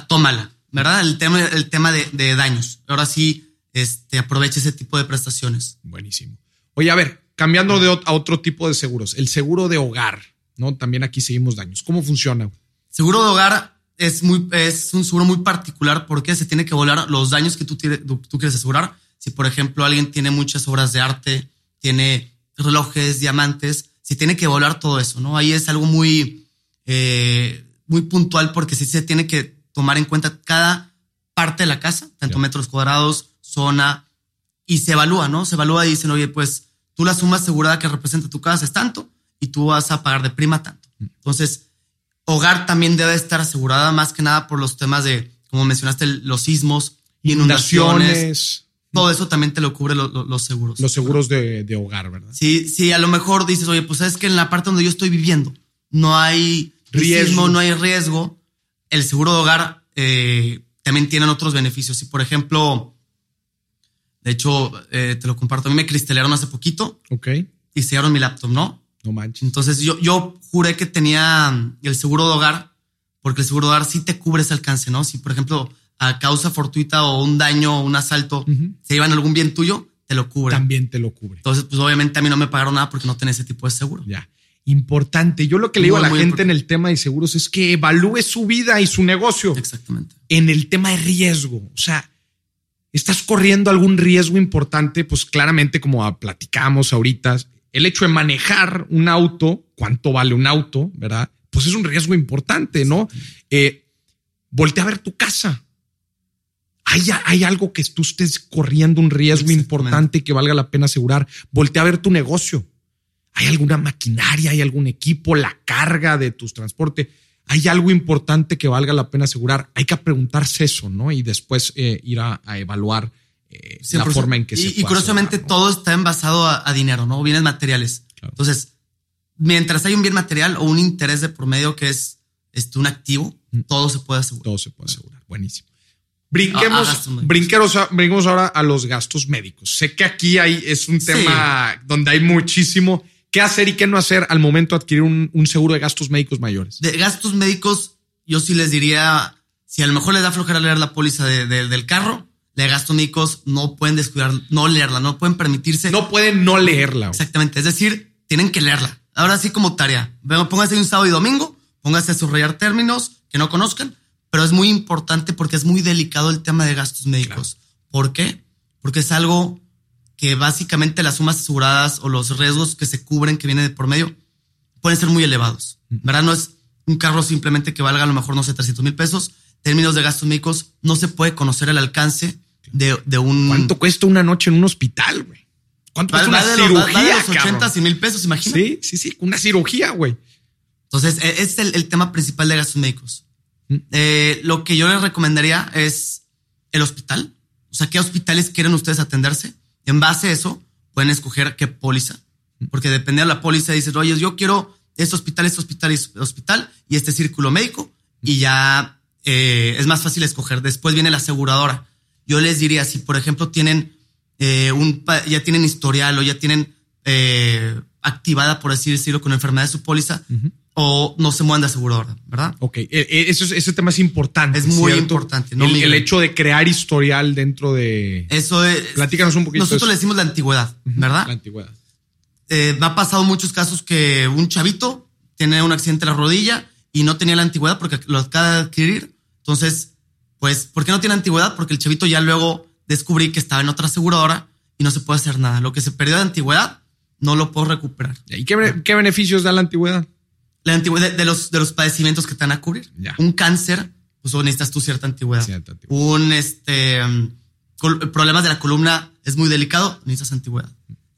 tómala, ¿verdad? El tema, el tema de, de daños. Ahora sí, este, aprovecha ese tipo de prestaciones. Buenísimo. Oye, a ver, Cambiando de, a otro tipo de seguros, el seguro de hogar, ¿no? También aquí seguimos daños. ¿Cómo funciona? Seguro de hogar es, muy, es un seguro muy particular porque se tiene que volar los daños que tú, tú quieres asegurar. Si, por ejemplo, alguien tiene muchas obras de arte, tiene relojes, diamantes, se tiene que volar todo eso, ¿no? Ahí es algo muy, eh, muy puntual porque sí se tiene que tomar en cuenta cada parte de la casa, tanto metros cuadrados, zona, y se evalúa, ¿no? Se evalúa y dicen, oye, pues tú la suma asegurada que representa tu casa es tanto y tú vas a pagar de prima tanto. Entonces, hogar también debe estar asegurada más que nada por los temas de, como mencionaste, los sismos, inundaciones. Todo eso también te lo cubre los seguros. Los seguros de, hogar, ¿verdad? Sí, sí, a lo mejor dices, oye, pues es que en la parte donde yo estoy viviendo no hay riesgo, no hay riesgo. El seguro de hogar eh, también tiene otros beneficios. Si, por ejemplo, de hecho, eh, te lo comparto. A mí me cristalearon hace poquito. Ok. Y sellaron mi laptop, ¿no? No manches. Entonces yo, yo juré que tenía mm, el seguro de hogar, porque el seguro de hogar sí te cubre ese alcance, ¿no? Si, por ejemplo, a causa fortuita o un daño o un asalto se llevan algún bien tuyo, te lo cubre. También te lo cubre. Entonces, pues obviamente a mí no me pagaron nada porque no tenía ese tipo de seguro. Ya. Importante. Yo lo que le digo Muy, a la gente en el tema de seguros es que evalúe su vida y su negocio Exactamente. en el tema de riesgo. O sea, estás corriendo algún riesgo importante, pues claramente, como platicamos ahorita, el hecho de manejar un auto, cuánto vale un auto, ¿verdad? Pues es un riesgo importante, ¿no? Eh, voltea a ver tu casa. Hay, hay algo que tú estés corriendo un riesgo importante que valga la pena asegurar. Voltea a ver tu negocio. ¿Hay alguna maquinaria? ¿Hay algún equipo? ¿La carga de tus transportes? ¿Hay algo importante que valga la pena asegurar? Hay que preguntarse eso, ¿no? Y después eh, ir a, a evaluar eh, la 100%. forma en que y, se Y puede curiosamente asegurar, ¿no? todo está envasado a, a dinero, ¿no? Bienes materiales. Claro. Entonces, mientras hay un bien material o un interés de por medio que es este, un activo, Mm. todo se puede asegurar. Todo se puede asegurar. Buenísimo. Brinquemos, Ah, ah, brinqueros a- brinquemos ahora a los gastos médicos. Sé que aquí hay, es un Sí. tema donde hay muchísimo qué hacer y qué no hacer al momento de adquirir un, un seguro de gastos médicos mayores. De gastos médicos, yo sí les diría, si a lo mejor les da flojera leer la póliza de- de- del carro, de gastos médicos no pueden descuidar, no leerla, no pueden permitirse. No pueden no leerla. güey. Exactamente, es decir, tienen que leerla. Ahora sí como tarea. Venga, Pónganse un sábado y domingo, pónganse a subrayar términos que no conozcan, pero es muy importante porque es muy delicado el tema de gastos médicos. ¿Por qué? Porque es algo que básicamente las sumas aseguradas o los riesgos que se cubren que vienen de por medio pueden ser muy elevados. ¿Verdad? No es un carro simplemente que valga a lo mejor, no sé, 300 mil pesos. Términos de gastos médicos, no se puede conocer el alcance de, de un... ¿Cuánto cuesta una noche en un hospital, güey? ¿Cuánto Vale, cuesta una cirugía, vale de los 80 cabrón? 100 mil pesos, imagínate. Sí, sí, sí, una cirugía, güey. Entonces, ese es el, el tema principal de gastos médicos. Mm. Eh, lo que yo les recomendaría es el hospital. O sea, ¿qué hospitales quieren ustedes atenderse? En base a eso, pueden escoger qué póliza. Porque depende de la póliza, dices, oye, yo quiero este hospital, este hospital, este hospital y este círculo médico. Y ya eh, es más fácil escoger. Después viene la aseguradora. Yo les diría, si por ejemplo tienen eh, un, ya tienen historial o ya tienen eh, activada, por así decirlo, con enfermedad de su póliza, o no se muevan de aseguradora, ¿verdad? Ok, eh, eh, eso es- ese tema es importante. Es muy ¿cierto? importante, no el, hecho de crear historial dentro de Eso es. Platícanos un poquito Nosotros eso. le decimos la antigüedad, ¿verdad? la antigüedad. Eh, me ha pasado muchos casos que un chavito tiene un accidente en la rodilla y no tenía la antigüedad porque lo acaba de adquirir. Entonces, pues, ¿por qué no tiene antigüedad? Porque el chavito ya luego descubrí que estaba en otra aseguradora y no se puede hacer nada. Lo que se perdió de antigüedad no lo puedo recuperar. ¿Y qué, qué beneficios da la antigüedad? La antigüedad de los, de los padecimientos que te van a cubrir. Ya. Un cáncer, pues necesitas tú cierta antigüedad. Cierta antigüedad. Un este col- problemas de la columna es muy delicado, necesitas antigüedad.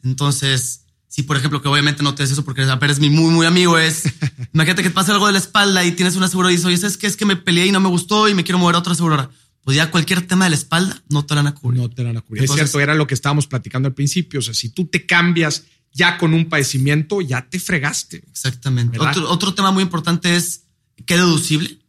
Entonces, si por ejemplo, que obviamente no te des eso porque a ver, es mi muy, muy amigo, es (laughs) imagínate que te pasa algo de la espalda y tienes una aseguradora y dices, oye, ¿sabes qué? Es que me peleé y no me gustó y me quiero mover a otra aseguradora. Pues ya cualquier tema de la espalda no te la van a cubrir. No te la van a cubrir. Entonces- es cierto, era lo que estábamos platicando al principio. O sea, si tú te cambias ya con un padecimiento, ya te fregaste. Exactamente. Otro, otro tema muy importante es qué deducible.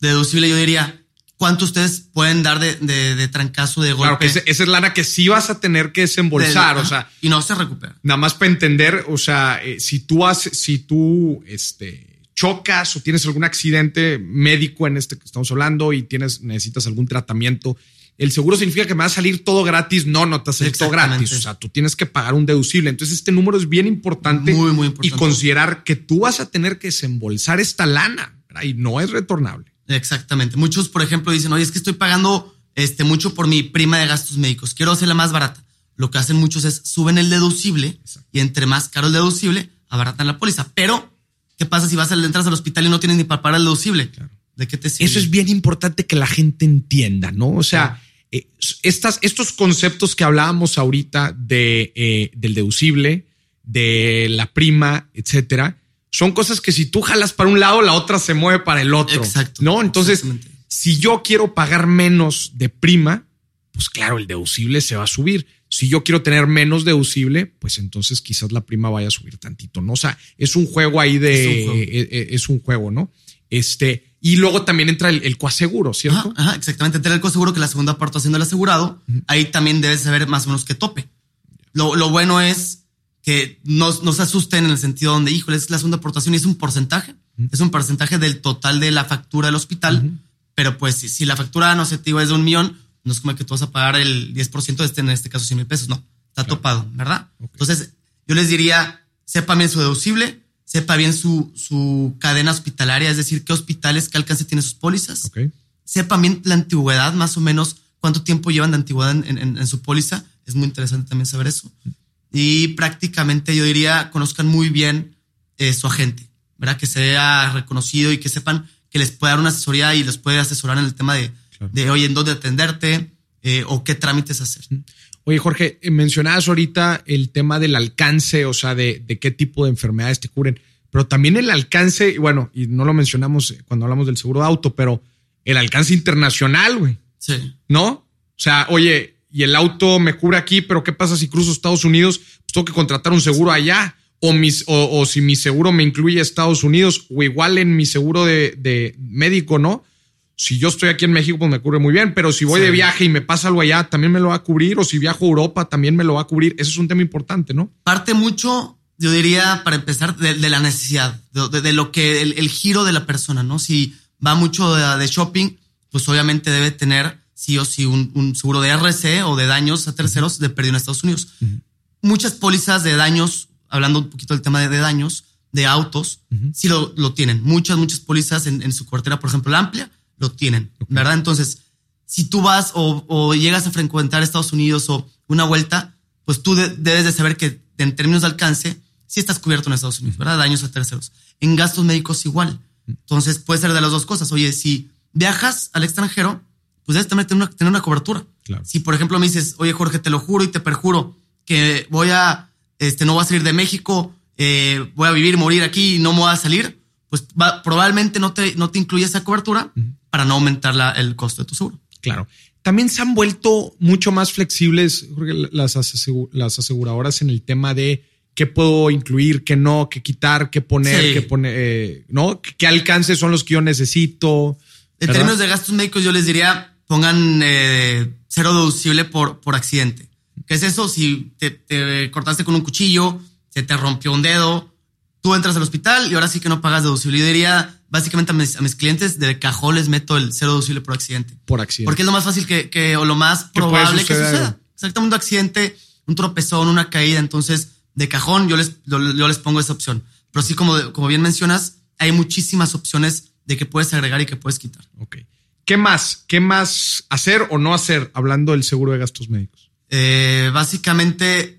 Deducible, yo diría, ¿cuánto ustedes pueden dar de, de, de trancazo de golpe? Claro que ese- esa es lana que sí vas a tener que desembolsar. O sea, y no se recupera. nada más para entender, o sea, eh, si tú haces, si tú este, chocas o tienes algún accidente médico en este que estamos hablando y tienes, necesitas algún tratamiento, el seguro significa que me va a salir todo gratis. No, no te va a salir todo gratis. O sea, tú tienes que pagar un deducible. Entonces, este número es bien importante. Muy, muy importante. Y considerar que tú vas a tener que desembolsar esta lana ¿verdad? y no es retornable. Exactamente. Muchos, por ejemplo, dicen, oye, es que estoy pagando este, mucho por mi prima de gastos médicos. Quiero hacerla más barata. Lo que hacen muchos es suben el deducible Exacto. y entre más caro el deducible, abaratan la póliza. Pero, ¿qué pasa si vas a entras al hospital y no tienes ni para pagar el deducible? ¿De qué te sirve? Eso es bien importante que la gente entienda, ¿no? O sea, eh, estas, estos conceptos que hablábamos ahorita de, eh, del deducible, de la prima, etcétera, son cosas que si tú jalas para un lado, la otra se mueve para el otro. Exacto. No, entonces, si yo quiero pagar menos de prima, pues claro, el deducible se va a subir. Si yo quiero tener menos deducible, pues entonces quizás la prima vaya a subir tantito, ¿no? O sea, es un juego ahí de, Es un juego. eh, es un juego, ¿no? Este, y luego también entra el, el coaseguro, ¿cierto? Ajá, ajá, exactamente. Tener el seguro que la segunda aportación del asegurado, ahí también debes saber más o menos qué tope. Lo, lo bueno es que no, no se asusten en el sentido donde, híjole, es la segunda aportación y es un porcentaje. Es un porcentaje del total de la factura del hospital. Pero pues si, si la factura, no sé, digo, es de un millón, no es como que tú vas a pagar el 10% de este, en este caso 100 mil pesos. No, está topado, ¿verdad? Entonces, yo les diría, sepan bien su deducible, sepa bien su, su cadena hospitalaria, es decir, qué hospitales, qué alcance tiene sus pólizas. Ok. Sepan bien la antigüedad, más o menos cuánto tiempo llevan de antigüedad en, en- en su póliza. Es muy interesante también saber eso. Y prácticamente yo diría, conozcan muy bien eh, su agente, ¿verdad? Que sea reconocido y que sepan que les puede dar una asesoría y les puede asesorar en el tema de, Claro. de oye, en dónde atenderte eh, o qué trámites hacer. Oye, Jorge, eh, mencionabas ahorita el tema del alcance, o sea, de, de qué tipo de enfermedades te cubren, pero también el alcance, y bueno, y no lo mencionamos eh, cuando hablamos del seguro de auto, pero el alcance internacional, güey, Sí. ¿no? O sea, oye, y el auto me cubre aquí, pero ¿qué pasa si cruzo Estados Unidos? Pues tengo que contratar un seguro allá. O, mis, o, o si mi seguro me incluye Estados Unidos, o igual en mi seguro de, de médico, ¿no? Si yo estoy aquí en México, pues me cubre muy bien, pero si voy Sí. de viaje y me pasa algo allá, también me lo va a cubrir, o si viajo a Europa, también me lo va a cubrir. Ese es un tema importante, ¿no? Parte mucho, yo diría, para empezar, de, de la necesidad, de, de- de lo que el, el giro de la persona, ¿no? Si va mucho de, shopping, pues obviamente debe tener sí o sí un, un seguro de RC o de daños a terceros de pérdida en Estados Unidos. Muchas pólizas de daños, hablando un poquito del tema de, de daños, de autos, sí lo, lo tienen. Muchas, muchas pólizas en, en su cartera, por ejemplo, la amplia, lo tienen, ¿verdad? Entonces, si tú vas o, o llegas a frecuentar Estados Unidos o una vuelta, pues tú de- debes de saber que en términos de alcance, sí estás cubierto en Estados Unidos, ¿verdad? Daños a terceros. En gastos médicos igual. Entonces puede ser de las dos cosas. Oye, si viajas al extranjero, pues debes también tener una, tener una cobertura. Claro. Si por ejemplo me dices, oye Jorge, te lo juro y te perjuro que voy a, este, no voy a salir de México, eh, voy a vivir, morir aquí y no me voy a salir, pues va- probablemente no te, no te incluye esa cobertura para no aumentar la- el costo de tu seguro. Claro. También se han vuelto mucho más flexibles las, asegu- las aseguradoras en el tema de qué puedo incluir, qué no, qué quitar, qué poner, Sí. qué poner, eh, ¿no? ¿Qué alcances son los que yo necesito? En ¿verdad? términos de gastos médicos, yo les diría pongan eh, cero deducible por, por accidente. ¿Qué es eso? Si te, te cortaste con un cuchillo, se te rompió un dedo, tú entras al hospital y ahora sí que no pagas deducible. Yo diría básicamente a mis, a mis clientes de cajón les meto el cero deducible por accidente. Por accidente. Porque es lo más fácil que, que- o lo más probable que suceda. Exactamente, un accidente, un tropezón, una caída. Entonces, de cajón, yo les, yo, yo les pongo esa opción. Pero sí, como, como bien mencionas, hay muchísimas opciones de que puedes agregar y que puedes quitar. Ok. ¿Qué más? ¿Qué más hacer o no hacer hablando del seguro de gastos médicos? Eh, básicamente,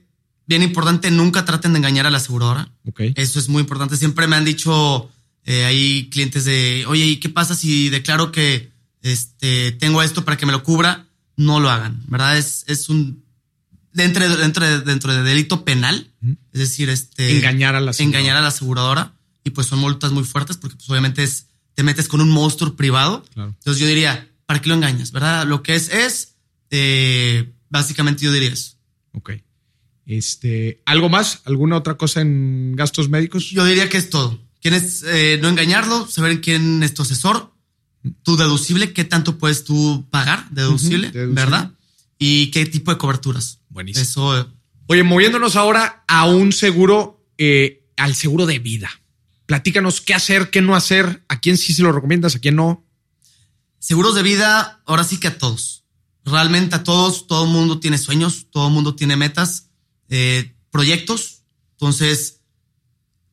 bien importante, nunca traten de engañar a la aseguradora. Ok. Eso es muy importante. Siempre me han dicho eh, hay clientes de, oye, ¿y qué pasa si declaro que este, tengo esto para que me lo cubra? No lo hagan, ¿verdad? Es, es un dentro, de- dentro, de- dentro de delito penal, es decir, este Engañar a la aseguradora. engañar a la aseguradora y pues son multas muy fuertes porque pues obviamente es te metes con un monstruo privado. Claro. Entonces yo diría, ¿para qué lo engañas? ¿Verdad? Lo que es es eh, básicamente yo diría eso. Ok. Este, ¿algo más? ¿Alguna otra cosa en gastos médicos? Yo diría que es todo. Quieres eh, no engañarlo, saber quién es tu asesor, tu deducible, qué tanto puedes tú pagar de deducible. ¿verdad? Y qué tipo de coberturas. Buenísimo. Eso, eh, Oye, moviéndonos ahora a un seguro, eh, al seguro de vida. Platícanos qué hacer, qué no hacer, a quién sí se lo recomiendas, a quién no. seguros de vida, ahora sí que a todos. Realmente a todos, todo el mundo tiene sueños, todo el mundo tiene metas, eh, proyectos. Entonces,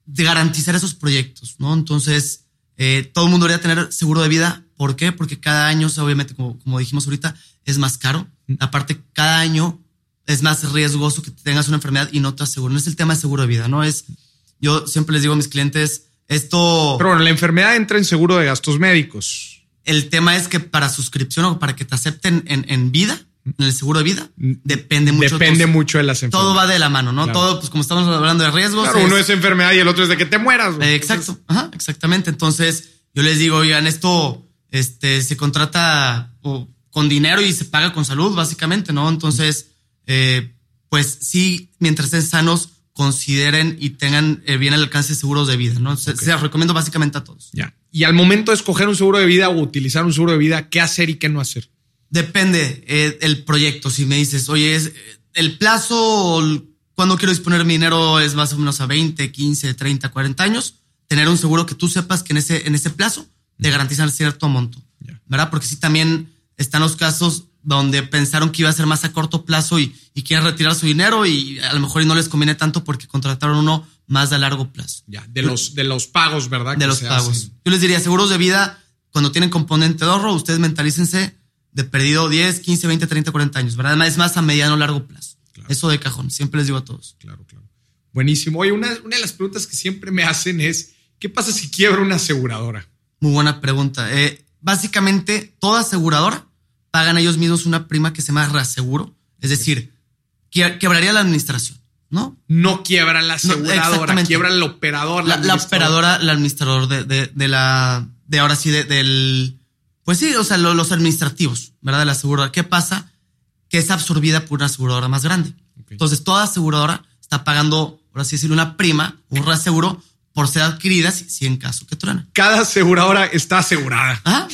de garantizar esos proyectos, ¿no? Entonces, eh, todo el mundo debería tener seguro de vida. ¿Por qué? Porque cada año, obviamente, como, como dijimos ahorita, es más caro. Aparte, cada año es más riesgoso que tengas una enfermedad y no te aseguren. No es el tema de seguro de vida, ¿no? Es, yo siempre les digo a mis clientes, esto... Pero bueno, la enfermedad entra en seguro de gastos médicos. El tema es que para suscripción o para que te acepten en, en vida, el seguro de vida, depende mucho. Depende mucho de las enfermedades. Todo va de la mano, ¿no? Claro. Todo, pues como estamos hablando de riesgos. Claro, es- uno es enfermedad y el otro es de que te mueras. eh, exacto, Ajá, exactamente. Entonces, yo les digo, oigan, esto este, se contrata o, con dinero y se paga con salud, básicamente, ¿no? Entonces, eh, pues sí, mientras estén sanos, consideren y tengan eh, bien el alcance de seguros de vida, ¿no? Se, se los recomiendo básicamente a todos. Ya. Y al momento de escoger un seguro de vida o utilizar un seguro de vida, ¿qué hacer y qué no hacer? Depende eh, el proyecto. Si me dices, oye, es eh, el plazo, cuando quiero disponer mi dinero es más o menos a 20, 15, 30, 40 años, tener un seguro que tú sepas que en ese, en ese plazo te garantizan cierto monto. ¿verdad? Porque sí también están los casos donde pensaron que iba a ser más a corto plazo y, y quieren retirar su dinero y a lo mejor no les conviene tanto porque contrataron uno más a largo plazo. Ya, de los, de los pagos, ¿verdad? De que los pagos. hacen. Yo les diría, seguros de vida, cuando tienen componente de ahorro, ustedes mentalícense de perdido 10, 15, 20, 30, 40 años, ¿verdad? Es más a mediano o largo plazo. Claro. Eso de cajón, siempre les digo a todos. Claro, claro. Buenísimo. Oye, una, una de las preguntas que siempre me hacen es, ¿qué pasa si quiebra una aseguradora? Muy buena pregunta. Eh, básicamente, toda aseguradora pagan ellos mismos una prima que se llama reaseguro. Es decir, que- quebraría la administración, ¿no? No quiebra la aseguradora, exactamente. quiebra el operador. La, la administrador. operadora, el administrador de, de, de la, de ahora sí, de- del, pues sí, o sea, lo- los administrativos, ¿verdad? De la aseguradora. ¿Qué pasa? Que es absorbida por una aseguradora más grande. Entonces, toda aseguradora está pagando, por así decirlo, una prima, un reaseguro por ser adquirida si, si en caso que truena. Cada aseguradora está asegurada. Ah,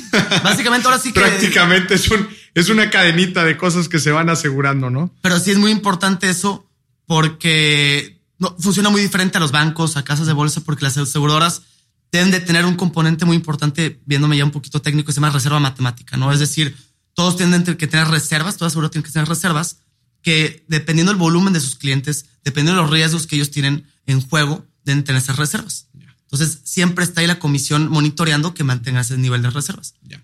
básicamente ahora sí que. Prácticamente es, un, es una cadenita de cosas que se van asegurando, ¿no? Pero sí es muy importante eso porque no, funciona muy diferente a los bancos, a casas de bolsa, porque las aseguradoras deben de tener un componente muy importante, viéndome ya un poquito técnico, se llama reserva matemática, ¿no? Es decir, todos tienen que tener reservas, toda aseguradora tiene que tener reservas que dependiendo del volumen de sus clientes, dependiendo de los riesgos que ellos tienen en juego, deben tener esas reservas. Entonces, siempre está ahí la comisión monitoreando que mantenga ese nivel de reservas. Ya.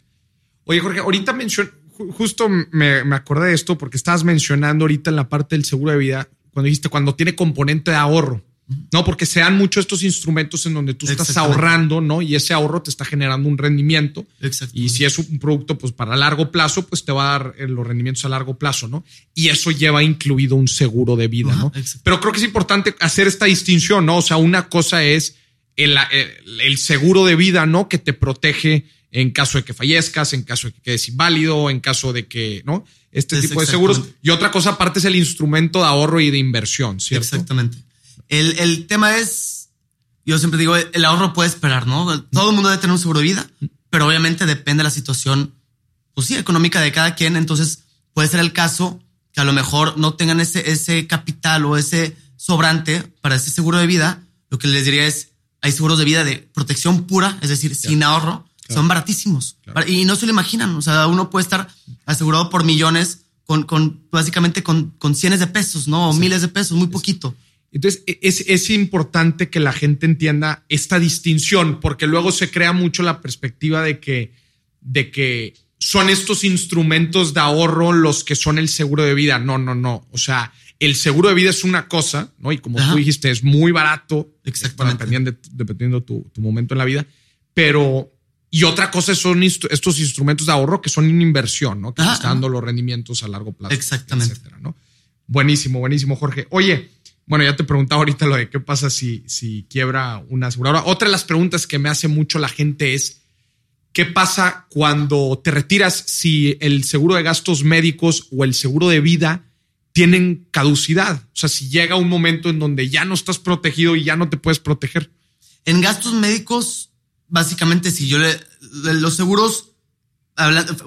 Oye, Jorge, ahorita mencioné, justo me, me acordé de esto porque estabas mencionando ahorita en la parte del seguro de vida, cuando dijiste cuando tiene componente de ahorro, ¿no? Porque se dan mucho estos instrumentos en donde tú estás ahorrando, ¿no? Y ese ahorro te está generando un rendimiento. Exacto. Y si es un producto, pues para largo plazo, pues te va a dar eh, los rendimientos a largo plazo, ¿no? Y eso lleva incluido un seguro de vida, Ajá, ¿no? exacto. Pero creo que es importante hacer esta distinción, ¿no? O sea, una cosa es el, el- el seguro de vida, ¿no? Que te protege en caso de que fallezcas, en caso de que quedes inválido, en caso de que, ¿no? Este Es tipo de seguros. Y otra cosa aparte es el instrumento de ahorro y de inversión, ¿cierto? Exactamente. El, el tema es, yo siempre digo, el ahorro puede esperar, ¿no? Todo el mundo debe tener un seguro de vida, pero obviamente depende de la situación, pues sí, económica de cada quien. Entonces puede ser el caso que a lo mejor no tengan ese, ese capital o ese sobrante para ese seguro de vida. Lo que les diría es, hay seguros de vida de protección pura, es decir, sin ahorro, son baratísimos. Claro. Y no se lo imaginan. O sea, uno puede estar asegurado por millones con, con básicamente con, con cienes de pesos, ¿no? O miles de pesos, muy poquito. Entonces, e- es, es importante que la gente entienda esta distinción, porque luego se crea mucho la perspectiva de que, de que son estos instrumentos de ahorro los que son el seguro de vida. No, no, no. O sea, el seguro de vida es una cosa, ¿no? Y como Ajá. tú dijiste, es muy barato, Exactamente. dependiendo, de- dependiendo tu, tu momento en la vida, pero... Y otra cosa son estos instrumentos de ahorro que son una inversión, ¿no? Que te Ajá, está dando los rendimientos a largo plazo. Exactamente. etcétera, ¿no? Buenísimo, buenísimo, Jorge. Oye, bueno, ya te preguntaba ahorita lo de qué pasa si, si quiebra una aseguradora. Otra de las preguntas que me hace mucho la gente es, ¿qué pasa cuando te retiras si el seguro de gastos médicos o el seguro de vida tienen caducidad? O sea, si llega un momento en donde ya no estás protegido y ya no te puedes proteger. En gastos médicos, básicamente, si yo le, los seguros,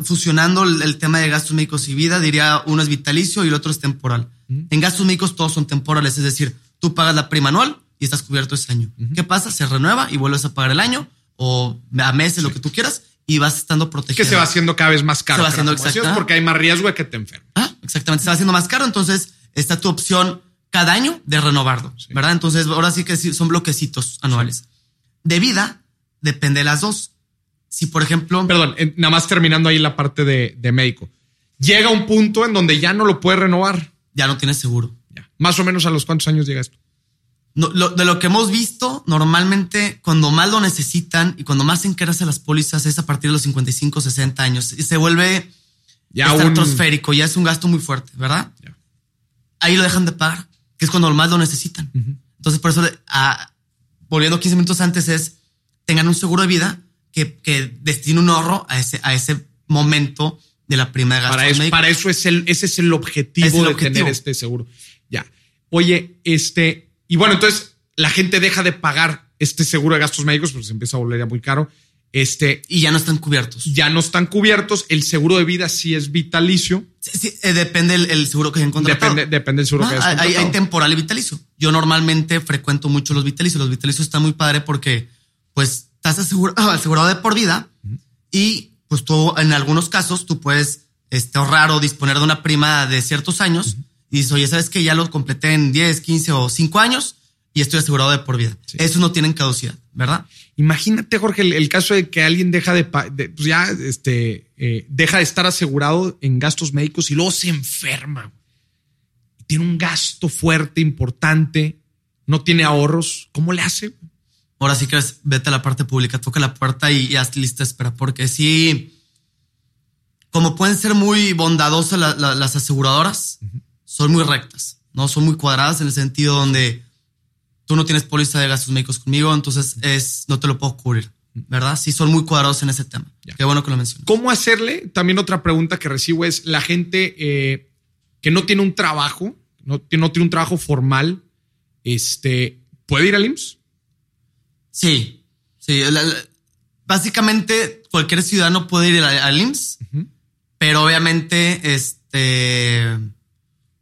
fusionando el tema de gastos médicos y vida, diría uno es vitalicio y el otro es temporal. En gastos médicos todos son temporales, es decir, tú pagas la prima anual y estás cubierto ese año. ¿Qué pasa? Se renueva y vuelves a pagar el año o a meses, lo que tú quieras, y vas estando protegido. Que se va haciendo cada vez más caro. Se va haciendo exacto. Porque hay más riesgo de que te enfermes. Ah, exactamente, se va haciendo más caro, entonces está tu opción cada año de renovarlo, ¿verdad? Entonces ahora sí que sí, son bloquecitos anuales. De vida, depende de las dos. Si, por ejemplo, Perdón, nada más terminando ahí la parte de, de médico. Llega un punto en donde ya no lo puedes renovar. Ya no tienes seguro. Ya. Más o menos a los cuántos años llega esto. No, lo- de lo que hemos visto, normalmente cuando más lo necesitan y cuando más se encarecen las pólizas es a partir de los 55, 60 años. Y se vuelve Ya un- estratosférico, ya es un gasto muy fuerte, ¿verdad? Ya. Ahí lo dejan de pagar, que es cuando más lo necesitan. Entonces, por eso, a- volviendo 15 minutos antes, es tengan un seguro de vida que, que destine un ahorro a ese, a ese momento de la prima de gastos Para eso, médicos. para eso es el, ese es el objetivo Es el de objetivo. tener este seguro. Ya. Oye, este, y bueno, entonces la gente deja de pagar este seguro de gastos médicos, pues se empieza a volver ya muy caro. Este, Y ya no están cubiertos. ya no están cubiertos. El seguro de vida sí es vitalicio. Sí, sí, eh, depende el, el seguro que hayan contratado. Depende, depende del seguro que hay, temporal y vitalicio. Yo normalmente frecuento mucho los vitalicios. Los vitalicios están muy padre porque, pues, estás asegura- (laughs) asegurado de por vida y, pues, tú, en algunos casos, tú puedes este, ahorrar o disponer de una prima de ciertos años y dices, oye, ¿sabes que Ya lo completé en 10, 15 o 5 años y estoy asegurado de por vida. Esos no tienen caducidad, ¿verdad? Imagínate, Jorge, el, caso de que alguien deja de, pues ya este, eh, deja de estar asegurado en gastos médicos y luego se enferma. Tiene un gasto fuerte, importante, no tiene ahorros. ¿Cómo le hace? Ahora sí que vete a la parte pública, toca la puerta y, haz lista espera, porque sí, como pueden ser muy bondadosas las aseguradoras, son muy rectas, ¿no? Son muy cuadradas en el sentido donde tú no tienes póliza de gastos médicos conmigo, entonces es, no te lo puedo cubrir. ¿Verdad? Sí, son muy cuadrados en ese tema. Qué bueno que lo mencionas. ¿Cómo hacerle? También otra pregunta que recibo es la gente eh, que no tiene un trabajo, no, no tiene un trabajo formal, este, ¿puede ir al IMSS? Sí, sí. básicamente cualquier ciudadano puede ir al, IMSS, pero obviamente, este,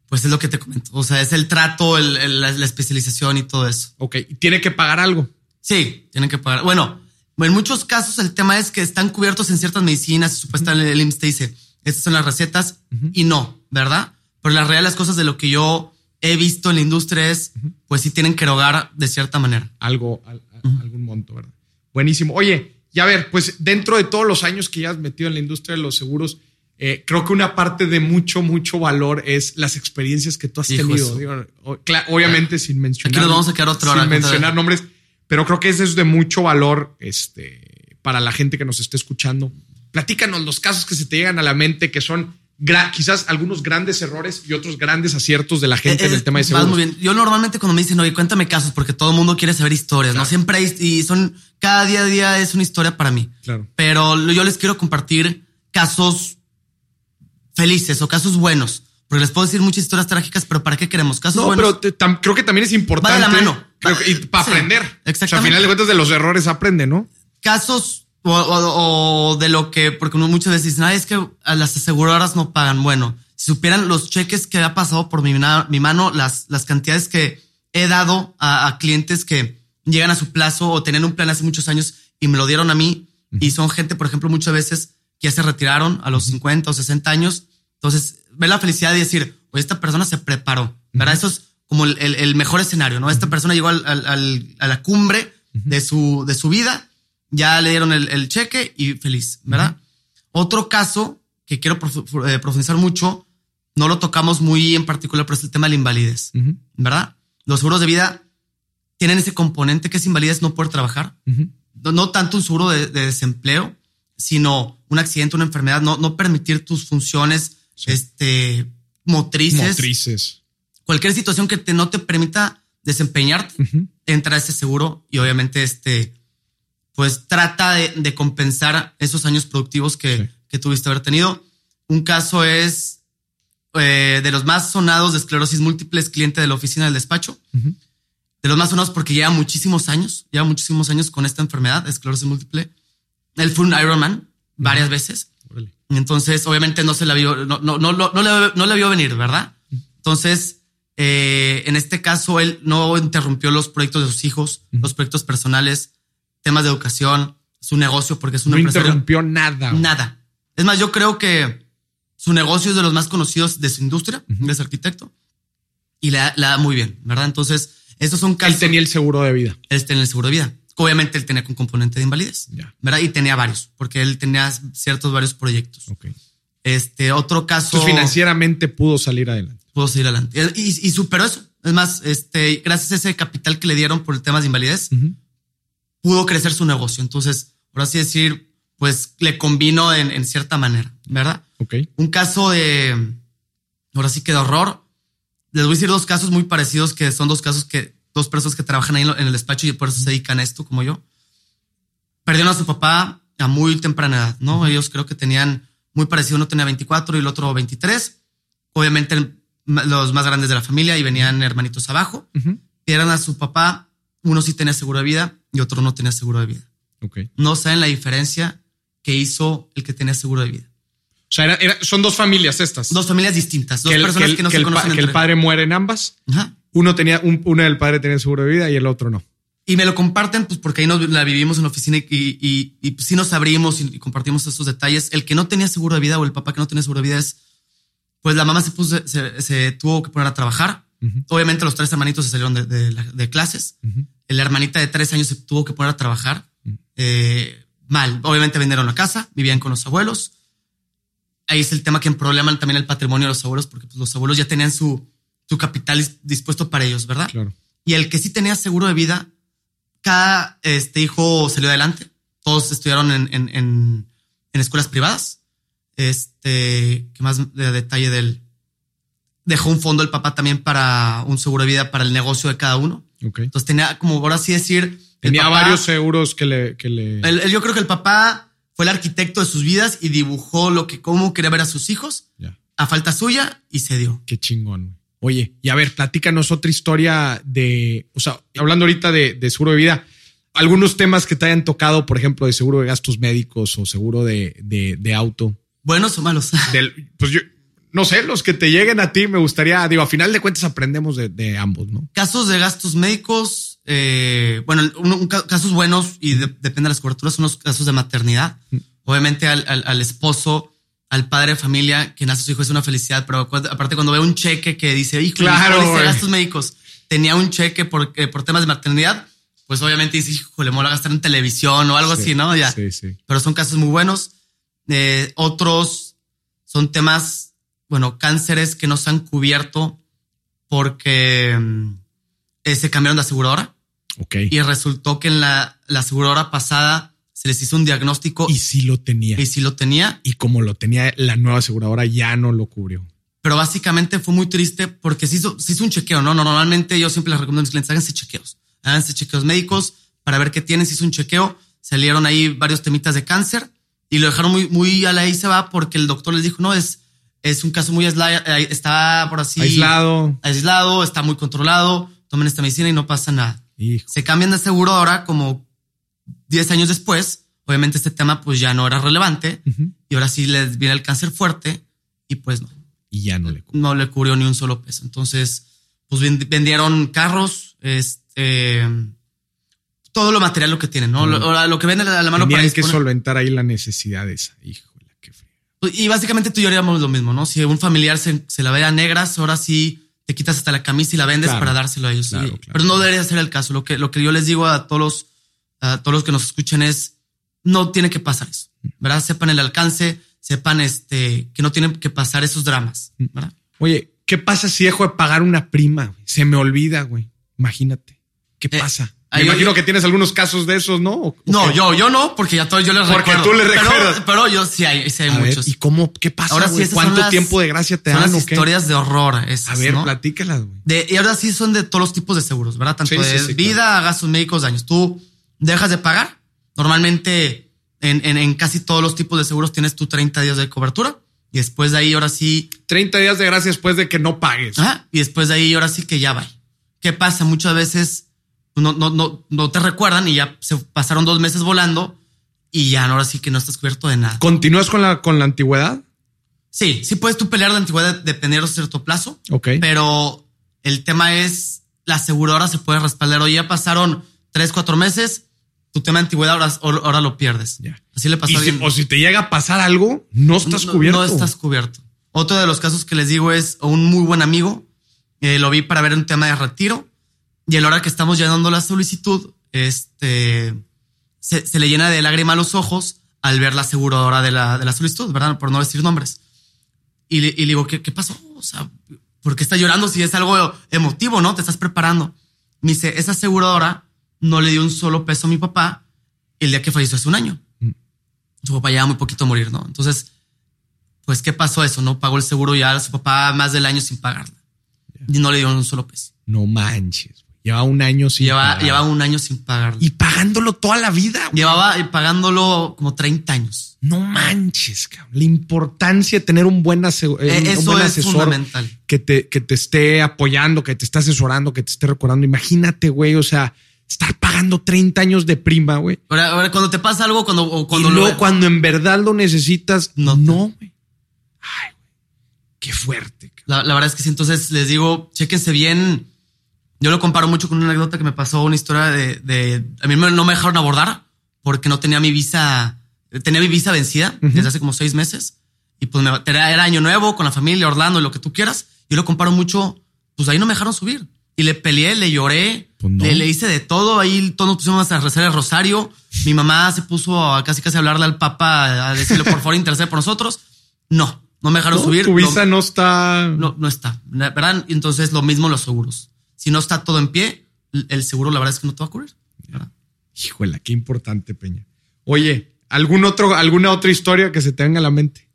pues es lo que te comento. O sea, es el trato, la, especialización y todo eso. Ok. ¿Tiene que pagar algo? Sí, tienen que pagar. Bueno, en muchos casos el tema es que están cubiertos en ciertas medicinas y supuestamente el IMSS te dice, estas son las recetas y no, ¿verdad? Pero la realidad las cosas de lo que yo he visto en la industria es, pues sí tienen que erogar de cierta manera. Algo, algún monto, ¿verdad? Buenísimo. Oye, ya ver, pues dentro de todos los años que ya has metido en la industria de los seguros, eh, creo que una parte de mucho, mucho valor es las experiencias que tú has tenido. obviamente sin mencionar. Aquí vamos a quedar otra Sin mencionar nombres, pero creo que eso es de mucho valor este, para la gente que nos esté escuchando. Platícanos los casos que se te llegan a la mente que son quizás algunos grandes errores y otros grandes aciertos de la gente en el tema de seguros. Muy bien. Yo normalmente cuando me dicen, oye, cuéntame casos, porque todo el mundo quiere saber historias, ¿no? Siempre hay, y son, cada día a día es una historia para mí. Claro. Pero yo les quiero compartir casos felices o casos buenos. Porque les puedo decir muchas historias trágicas, pero ¿para qué queremos casos buenos? pero creo que también es importante. la mano. y para aprender. Exactamente. O sea, al final de cuentas de los errores aprende, ¿no? Casos o, de lo que, porque muchas veces dicen, Ay, es que las aseguradoras no pagan. Bueno, si supieran los cheques que ha pasado por mi, mi mano, las, las cantidades que he dado a, clientes que llegan a su plazo o tenían un plan hace muchos años y me lo dieron a mí. Y son gente, por ejemplo, muchas veces que ya se retiraron a los 50 o 60 años. Entonces, ve la felicidad de decir, oye, esta persona se preparó, ¿verdad? Eso es como el, mejor escenario, ¿no? Esta persona llegó al, a la cumbre de, su, de su vida, ya le dieron el, cheque y feliz, ¿verdad? Otro caso que quiero eh, profundizar mucho, no lo tocamos muy en particular, pero es el tema de la invalidez, ¿verdad? Los seguros de vida tienen ese componente que es invalidez no poder trabajar. no, tanto un seguro de desempleo, sino un accidente, una enfermedad, no, no permitir tus funciones este, motrices. Motrices. Cualquier situación que te, no te permita desempeñarte, entra ese seguro y obviamente este, pues trata de, compensar esos años productivos que, tuviste haber tenido. Un caso es eh, de los más sonados de esclerosis múltiple, es cliente de la oficina del despacho. De los más sonados porque lleva muchísimos años, lleva muchísimos años con esta enfermedad, esclerosis múltiple. Él fue un Ironman varias veces. Entonces, obviamente no se la vio, no, no, no, no, la, no vio venir, ¿verdad? Entonces, eh, en este caso, él no interrumpió los proyectos de sus hijos, los proyectos personales, temas de educación, su negocio, porque es un No interrumpió nada. Nada. Es más, yo creo que su negocio es de los más conocidos de su industria, es arquitecto, y le da muy bien, ¿verdad? Entonces, estos son casos. Él tenía el seguro de vida. Él tenía el seguro de vida obviamente él tenía un componente de invalidez, ¿verdad? Y tenía varios, porque él tenía ciertos varios proyectos. Ok. Este, otro caso. financieramente pudo salir adelante. Pudo salir adelante. Y, superó eso. Es más, este, gracias a ese capital que le dieron por el tema de invalidez, pudo crecer su negocio. Entonces, por así decir, pues le combinó en, cierta manera, ¿verdad? Ok. Un caso de, ahora sí que de horror. Les voy a decir dos casos muy parecidos que son dos casos que dos personas que trabajan ahí en el despacho y por eso se dedican a esto, como yo, perdieron a su papá a muy temprana edad, ¿no? Ellos creo que tenían muy parecido, uno tenía 24 y el otro 23. Obviamente los más grandes de la familia y venían hermanitos abajo. Pierden a su papá, uno sí tenía seguro de vida y otro no tenía seguro de vida. Okay. No saben la diferencia que hizo el que tenía seguro de vida. O sea, son dos familias estas. Dos familias distintas, dos personas que, no se conocen. Que el padre muere en ambas. Ajá uno tenía, un, uno del padre tenía seguro de vida y el otro no. Y me lo comparten, pues porque ahí nos la vivimos en la oficina y, y, y, sí nos abrimos y, compartimos esos detalles. El que no tenía seguro de vida o el papá que no tenía seguro de vida es, pues la mamá se puso, se, tuvo que poner a trabajar Obviamente los tres hermanitos se salieron de, clases. La hermanita de tres años se tuvo que poner a trabajar. Eh, mal. Obviamente vendieron la casa, vivían con los abuelos. Ahí es el tema que probleman también el patrimonio de los abuelos, porque pues, los abuelos ya tenían su, su capital dispuesto para ellos, ¿verdad? Claro. Y el que sí tenía seguro de vida, cada este hijo salió adelante. Todos estudiaron en, en, en, escuelas privadas. Este, ¿qué más de detalle del? Dejó un fondo el papá también para un seguro de vida para el negocio de cada uno. Okay. Entonces tenía, como por así decir, Tenía varios seguros que le... Que le... yo creo que el papá fue el arquitecto de sus vidas y dibujó lo que, cómo quería ver a sus hijos a falta suya y se dio. Qué chingón. Oye, y a ver, platícanos otra historia de, o sea, hablando ahorita de, seguro de vida, algunos temas que te hayan tocado, por ejemplo, de seguro de gastos médicos o seguro de, de, auto. Buenos o malos. pues yo, no sé, los que te lleguen a ti, me gustaría, digo, a final de cuentas aprendemos de, ambos, ¿no? Casos de gastos médicos, eh, bueno, casos buenos y depende de las coberturas, son los casos de maternidad. Mm. Obviamente al, esposo, al padre de familia que nace su hijo es una felicidad, pero aparte cuando ve un cheque que dice, hijo, claro, gastos médicos, tenía un cheque por, eh, por temas de maternidad, pues obviamente dice, hijo, le mola gastar en televisión o algo así, ¿no? Ya. Sí, sí. Pero son casos muy buenos. Eh, otros son temas bueno, cánceres que no se han cubierto porque mm, eh, se cambiaron de aseguradora. Ok. Y resultó que en la, la aseguradora pasada se les hizo un diagnóstico. Y sí lo tenía. Y sí lo tenía. Y como lo tenía la nueva aseguradora, ya no lo cubrió. Pero básicamente fue muy triste porque se hizo, se hizo un chequeo, ¿no? Normalmente yo siempre les recomiendo a mis clientes, háganse chequeos. Háganse chequeos médicos para ver qué tienen. Se hizo un chequeo, salieron ahí varios temitas de cáncer y lo dejaron muy, muy a la ahí se va porque el doctor les dijo, no, es es un caso muy aislado, eh, está por así. Aislado. Aislado, está muy controlado. Tomen esta medicina y no pasa nada. Se cambian de seguro ahora como 10 años después. Obviamente este tema pues ya no era relevante y ahora sí les viene el cáncer fuerte y pues no. Y ya no le cubrió. No le cubrió ni un solo peso. Entonces, pues vendieron carros, este, todo lo material lo que tienen, ¿no? Lo, que venden a la mano Tenían para que solventar ahí la necesidad esa, hijo. Pues, y básicamente tú y yo haríamos lo mismo, ¿no? Si un familiar se, la ve a negras, ahora sí te quitas hasta la camisa y la vendes para dárselo a ellos. Pero no debería ser el caso. Lo que, lo que yo les digo a todos los, a todos los que nos escuchen es, no tiene que pasar eso, ¿verdad? Sepan el alcance, sepan este, que no tienen que pasar esos dramas, ¿verdad? Oye, ¿qué pasa si dejo de pagar una prima? Se me olvida, güey. Imagínate. ¿Qué eh, pasa? Me imagino que tienes algunos casos de esos, ¿no? no, yo, yo no, porque ya todo yo les porque recuerdo. Porque tú le recuerdas. Pero, yo sí hay, sí hay muchos. ¿Y cómo, qué pasa? Ahora sí, ¿cuánto tiempo de gracia te son dan? Las historias de horror. Esas, a ver, platícalas, güey. Y ahora sí son de todos los tipos de seguros, ¿verdad? Tanto de vida, gastos médicos, daños. Tú dejas de pagar. Normalmente en, en, en, casi todos los tipos de seguros tienes tu 30 días de cobertura. Y después de ahí, ahora sí. 30 días de gracia después de que no pagues. Ajá. Y después de ahí, ahora sí que ya va. ¿Qué pasa? Muchas veces no, no, no, no te recuerdan y ya se pasaron dos meses volando y ya ahora sí que no estás cubierto de nada. ¿Continúas con la, con la antigüedad? Sí, sí puedes tú pelear la antigüedad dependiendo de cierto plazo. Ok. Pero el tema es la aseguradora se puede respaldar. O ya pasaron tres, cuatro meses, tu tema de antigüedad ahora, ahora lo pierdes. Ya. Así le pasó a alguien. o si te llega a pasar algo, no estás cubierto. No estás cubierto. Otro de los casos que les digo es un muy buen amigo. Eh, lo vi para ver un tema de retiro y a la hora que estamos llenando la solicitud, este, se, le llena de lágrima a los ojos al ver la aseguradora de la, de la solicitud, ¿verdad? Por no decir nombres. Y le, digo, ¿qué, ¿qué pasó? O sea, ¿por qué está llorando si es algo emotivo, no? Te estás preparando. Me dice, esa aseguradora no le dio un solo peso a mi papá el día que falleció hace un año. Mm. Su papá ya muy poquito a morir, ¿no? Entonces, pues, ¿qué pasó eso? No pagó el seguro ya a su papá más del año sin pagarla. Y no le dio un solo peso. No manches. Lleva un año sin Lleva, lleva un año sin pagarlo. Y pagándolo toda la vida. Llevaba pagándolo como 30 años. No manches, cabrón. La importancia de tener un buen, eh, Eso es fundamental. Que te, que te esté apoyando, que te esté asesorando, que te esté recordando. Imagínate, güey, o sea, estar pagando 30 años de prima, güey. Ahora, cuando te pasa algo, cuando, cuando lo, cuando en verdad lo necesitas, no, no, güey. Ay, güey. Qué fuerte. La, la, verdad es que sí. Entonces les digo, chéquense bien yo lo comparo mucho con una anécdota que me pasó, una historia de, de a mí no me dejaron abordar porque no tenía mi visa, tenía mi visa vencida desde hace como seis meses y pues me, era, año nuevo con la familia, Orlando, lo que tú quieras. Yo lo comparo mucho pues ahí no me dejaron subir. Y le peleé, le lloré, Pues no. le, le hice de todo. Ahí todos nos pusimos a rezar el rosario. Mi mamá se puso a casi casi a hablarle al Papa, a decirle por favor intercede por nosotros. No, no me dejaron No, subir. Tu visa no está. no, no está. ¿Verdad? Entonces lo mismo los seguros. Si no está todo en pie, el seguro la verdad es que no te va a cubrir. ¿verdad? Híjole, qué importante, Peña. Oye, ¿algún otro, ¿alguna otra historia que se te venga a la mente?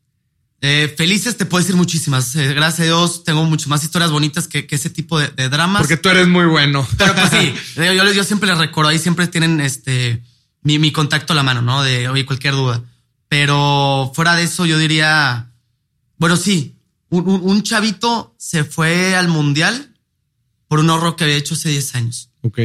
Eh, felices te puedo decir muchísimas. Eh, gracias a Dios tengo muchas más historias bonitas que, que ese tipo de, de dramas. Porque tú eres muy bueno. Pero pues sí, (laughs) yo, yo, yo siempre les recuerdo, ahí siempre tienen este mi, mi contacto a la mano, ¿no? De oye, cualquier duda. Pero fuera de eso, yo diría, bueno, sí, un, un- un chavito se fue al mundial por un ahorro que había hecho hace 10 años. ok.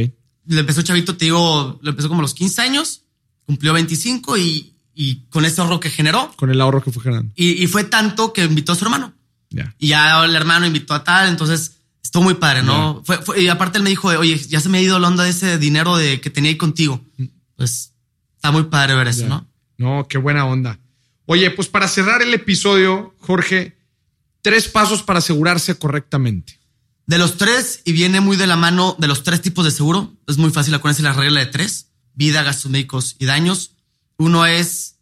Le empezó chavito, te digo, le empezó como a los 15 años, cumplió 25 y, y con ese ahorro que generó, Con el ahorro que fue generando. y, y fue tanto que invitó a su hermano. Ya. Y ya el hermano invitó a tal, entonces estuvo muy padre, ¿no? Fue, fue- y aparte él me dijo, oye, ya se me ha ido la onda de ese dinero de que tenía ahí contigo. Pues está muy padre ver eso. ¿no? No, qué buena onda. Oye, pues para cerrar el episodio, Jorge, tres pasos para asegurarse correctamente. De los tres, y viene muy de la mano de los tres tipos de seguro, es muy fácil acuérdense la regla de tres, vida, gastos médicos y daños. Uno es,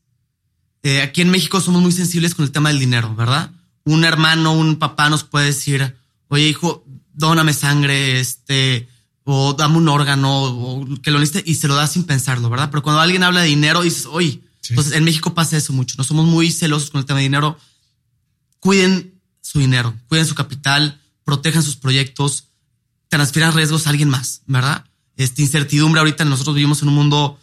eh, aquí en México somos muy sensibles con el tema del dinero, ¿verdad? Un hermano, un papá nos puede decir, oye hijo, dóname sangre, este, o dame un órgano, o que lo necesite, y se lo da sin pensarlo, ¿verdad? Pero cuando alguien habla de dinero, dices, oye, Sí. entonces en México pasa eso mucho, no somos muy celosos con el tema de dinero. Cuiden su dinero, cuiden su capital, protejan sus proyectos, transfieran riesgos a alguien más, ¿verdad? Esta incertidumbre ahorita nosotros vivimos en un mundo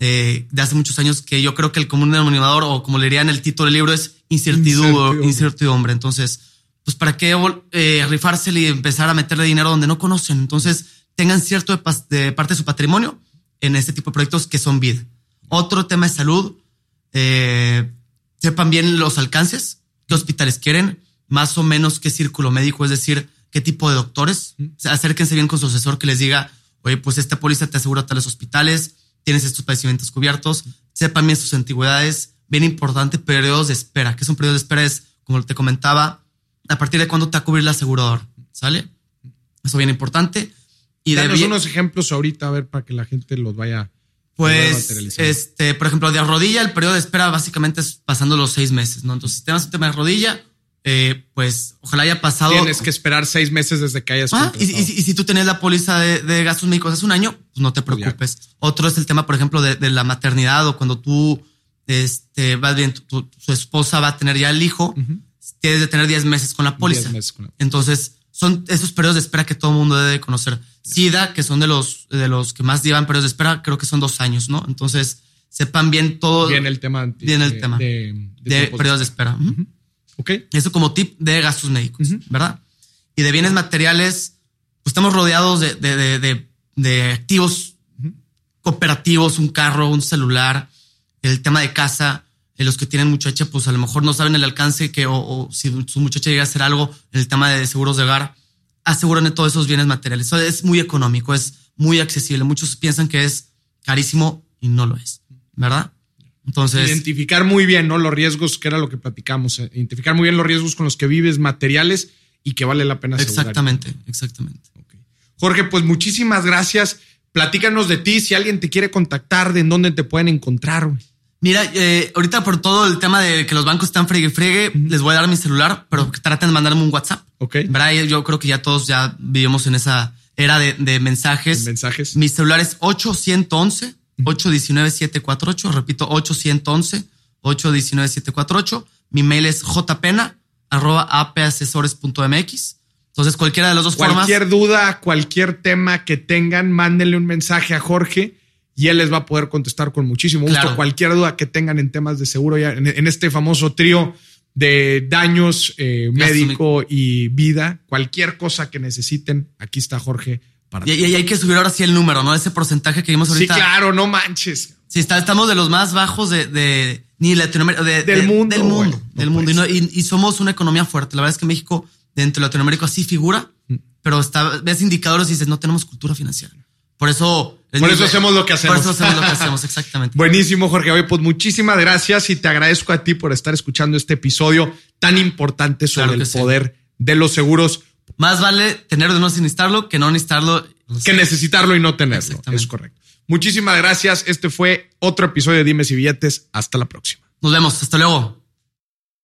eh, de hace muchos años que yo creo que el común denominador o como le diría en el título del libro es incertidumbre. Incertidumbre. incertidumbre. Entonces, pues para qué eh, rifársele y empezar a meterle dinero donde no conocen. Entonces, tengan cierto de, de parte de su patrimonio en este tipo de proyectos que son vida. Otro tema es salud. Eh, sepan bien los alcances, qué hospitales quieren, más o menos qué círculo médico, es decir, qué tipo de doctores. O sea, acérquense bien con su asesor que les diga, oye, pues esta póliza te asegura tales hospitales, tienes estos padecimientos cubiertos, sepan bien sus antigüedades, bien importante, periodos de espera. ¿Qué es un periodo de espera? Es, como te comentaba, a partir de cuándo te va a cubrir la aseguradora, ¿sale? Eso bien importante. Y de Danos bien- unos ejemplos ahorita, a ver, para que la gente los vaya. pues, este, por ejemplo, de rodilla, el periodo de espera básicamente es pasando los seis meses, ¿no? Entonces, si tenemos un tema de rodilla, eh, pues ojalá haya pasado. Tienes que esperar seis meses desde que hayas Ah, y, y- si tú tenías la póliza de, de gastos médicos hace un año, pues no te preocupes. Otro es el tema, por ejemplo, de, de la maternidad o cuando tú, este, vas bien, tu, tu- su esposa va a tener ya el hijo, tienes de tener 10 meses con la póliza. 10 meses con la- Entonces, son esos periodos de espera que todo el mundo debe conocer. SIDA, que son de los, de los que más llevan periodos de espera, creo que son dos años, ¿no? Entonces, sepan bien todo Viene el tema. Viene el de- tema. De, periodos de espera. Ok. Eso como tip de gastos médicos, Ujú. ¿verdad? Y de bienes materiales, pues estamos rodeados de, de, de, de- activos cooperativos, un carro, un celular, el tema de casa. eh, los que tienen muchacha, pues a lo mejor no saben el alcance que, o, o si su muchacha llega a hacer algo en el tema de seguros de hogar, aseguran todos esos bienes materiales. Eso es muy económico, es muy accesible. Muchos piensan que es carísimo y no lo es, ¿verdad? Entonces, Identificar muy bien, ¿no? Los riesgos, que era lo que platicamos. eh, Identificar muy bien los riesgos con los que vives, materiales y que vale la pena asegurar. exactamente, exactamente. Jorge, pues muchísimas gracias. Platícanos de ti, si alguien te quiere contactar, de en dónde te pueden encontrar. güey. Mira, eh, ahorita por todo el tema de que los bancos están fregue fregue, les voy a dar mi celular, pero traten de mandarme un WhatsApp. Ok. ¿Verdad? Yo creo que ya todos ya vivimos en esa era de, de mensajes. Mensajes. Mi celular es 811 819 748. Repito, 811 819 748. Mi mail es jpena arroba apasesores.mx. Entonces, cualquiera de las dos Cualquier formas. duda, cualquier tema que tengan, mándenle un mensaje a Jorge y él les va a poder contestar con muchísimo gusto. Claro. Cualquier duda que tengan en temas de seguro, ya en, en este famoso trío de daños eh, médico y vida, cualquier cosa que necesiten, aquí está Jorge para Y, y hay que subir ahora sí el número, ¿no? Ese porcentaje que vimos Sí, ahorita. claro, no manches. Sí, está, estamos de los más bajos de, de ni Latinoamérica, de- Del de- mundo, Del mundo. No del mundo. Y, puede no- y- y somos una economía fuerte. La verdad es que México, dentro de Latinoamérica, sí figura, Mm. pero está, ves indicadores y dices, no tenemos cultura financiera. Por eso. es Por eso hacemos lo que hacemos. Por eso hacemos lo que (laughs) hacemos, exactamente. Buenísimo, Jorge. Oye, pues muchísimas gracias y te agradezco a ti por estar escuchando este episodio tan importante sobre Claro el sí. poder de los seguros. Más vale tener de no necesitarlo que no necesitarlo. Que necesitarlo y no tenerlo. Es correcto. Muchísimas gracias. Este fue otro episodio de Dimes y Billetes. Hasta la próxima. Nos vemos. Hasta luego.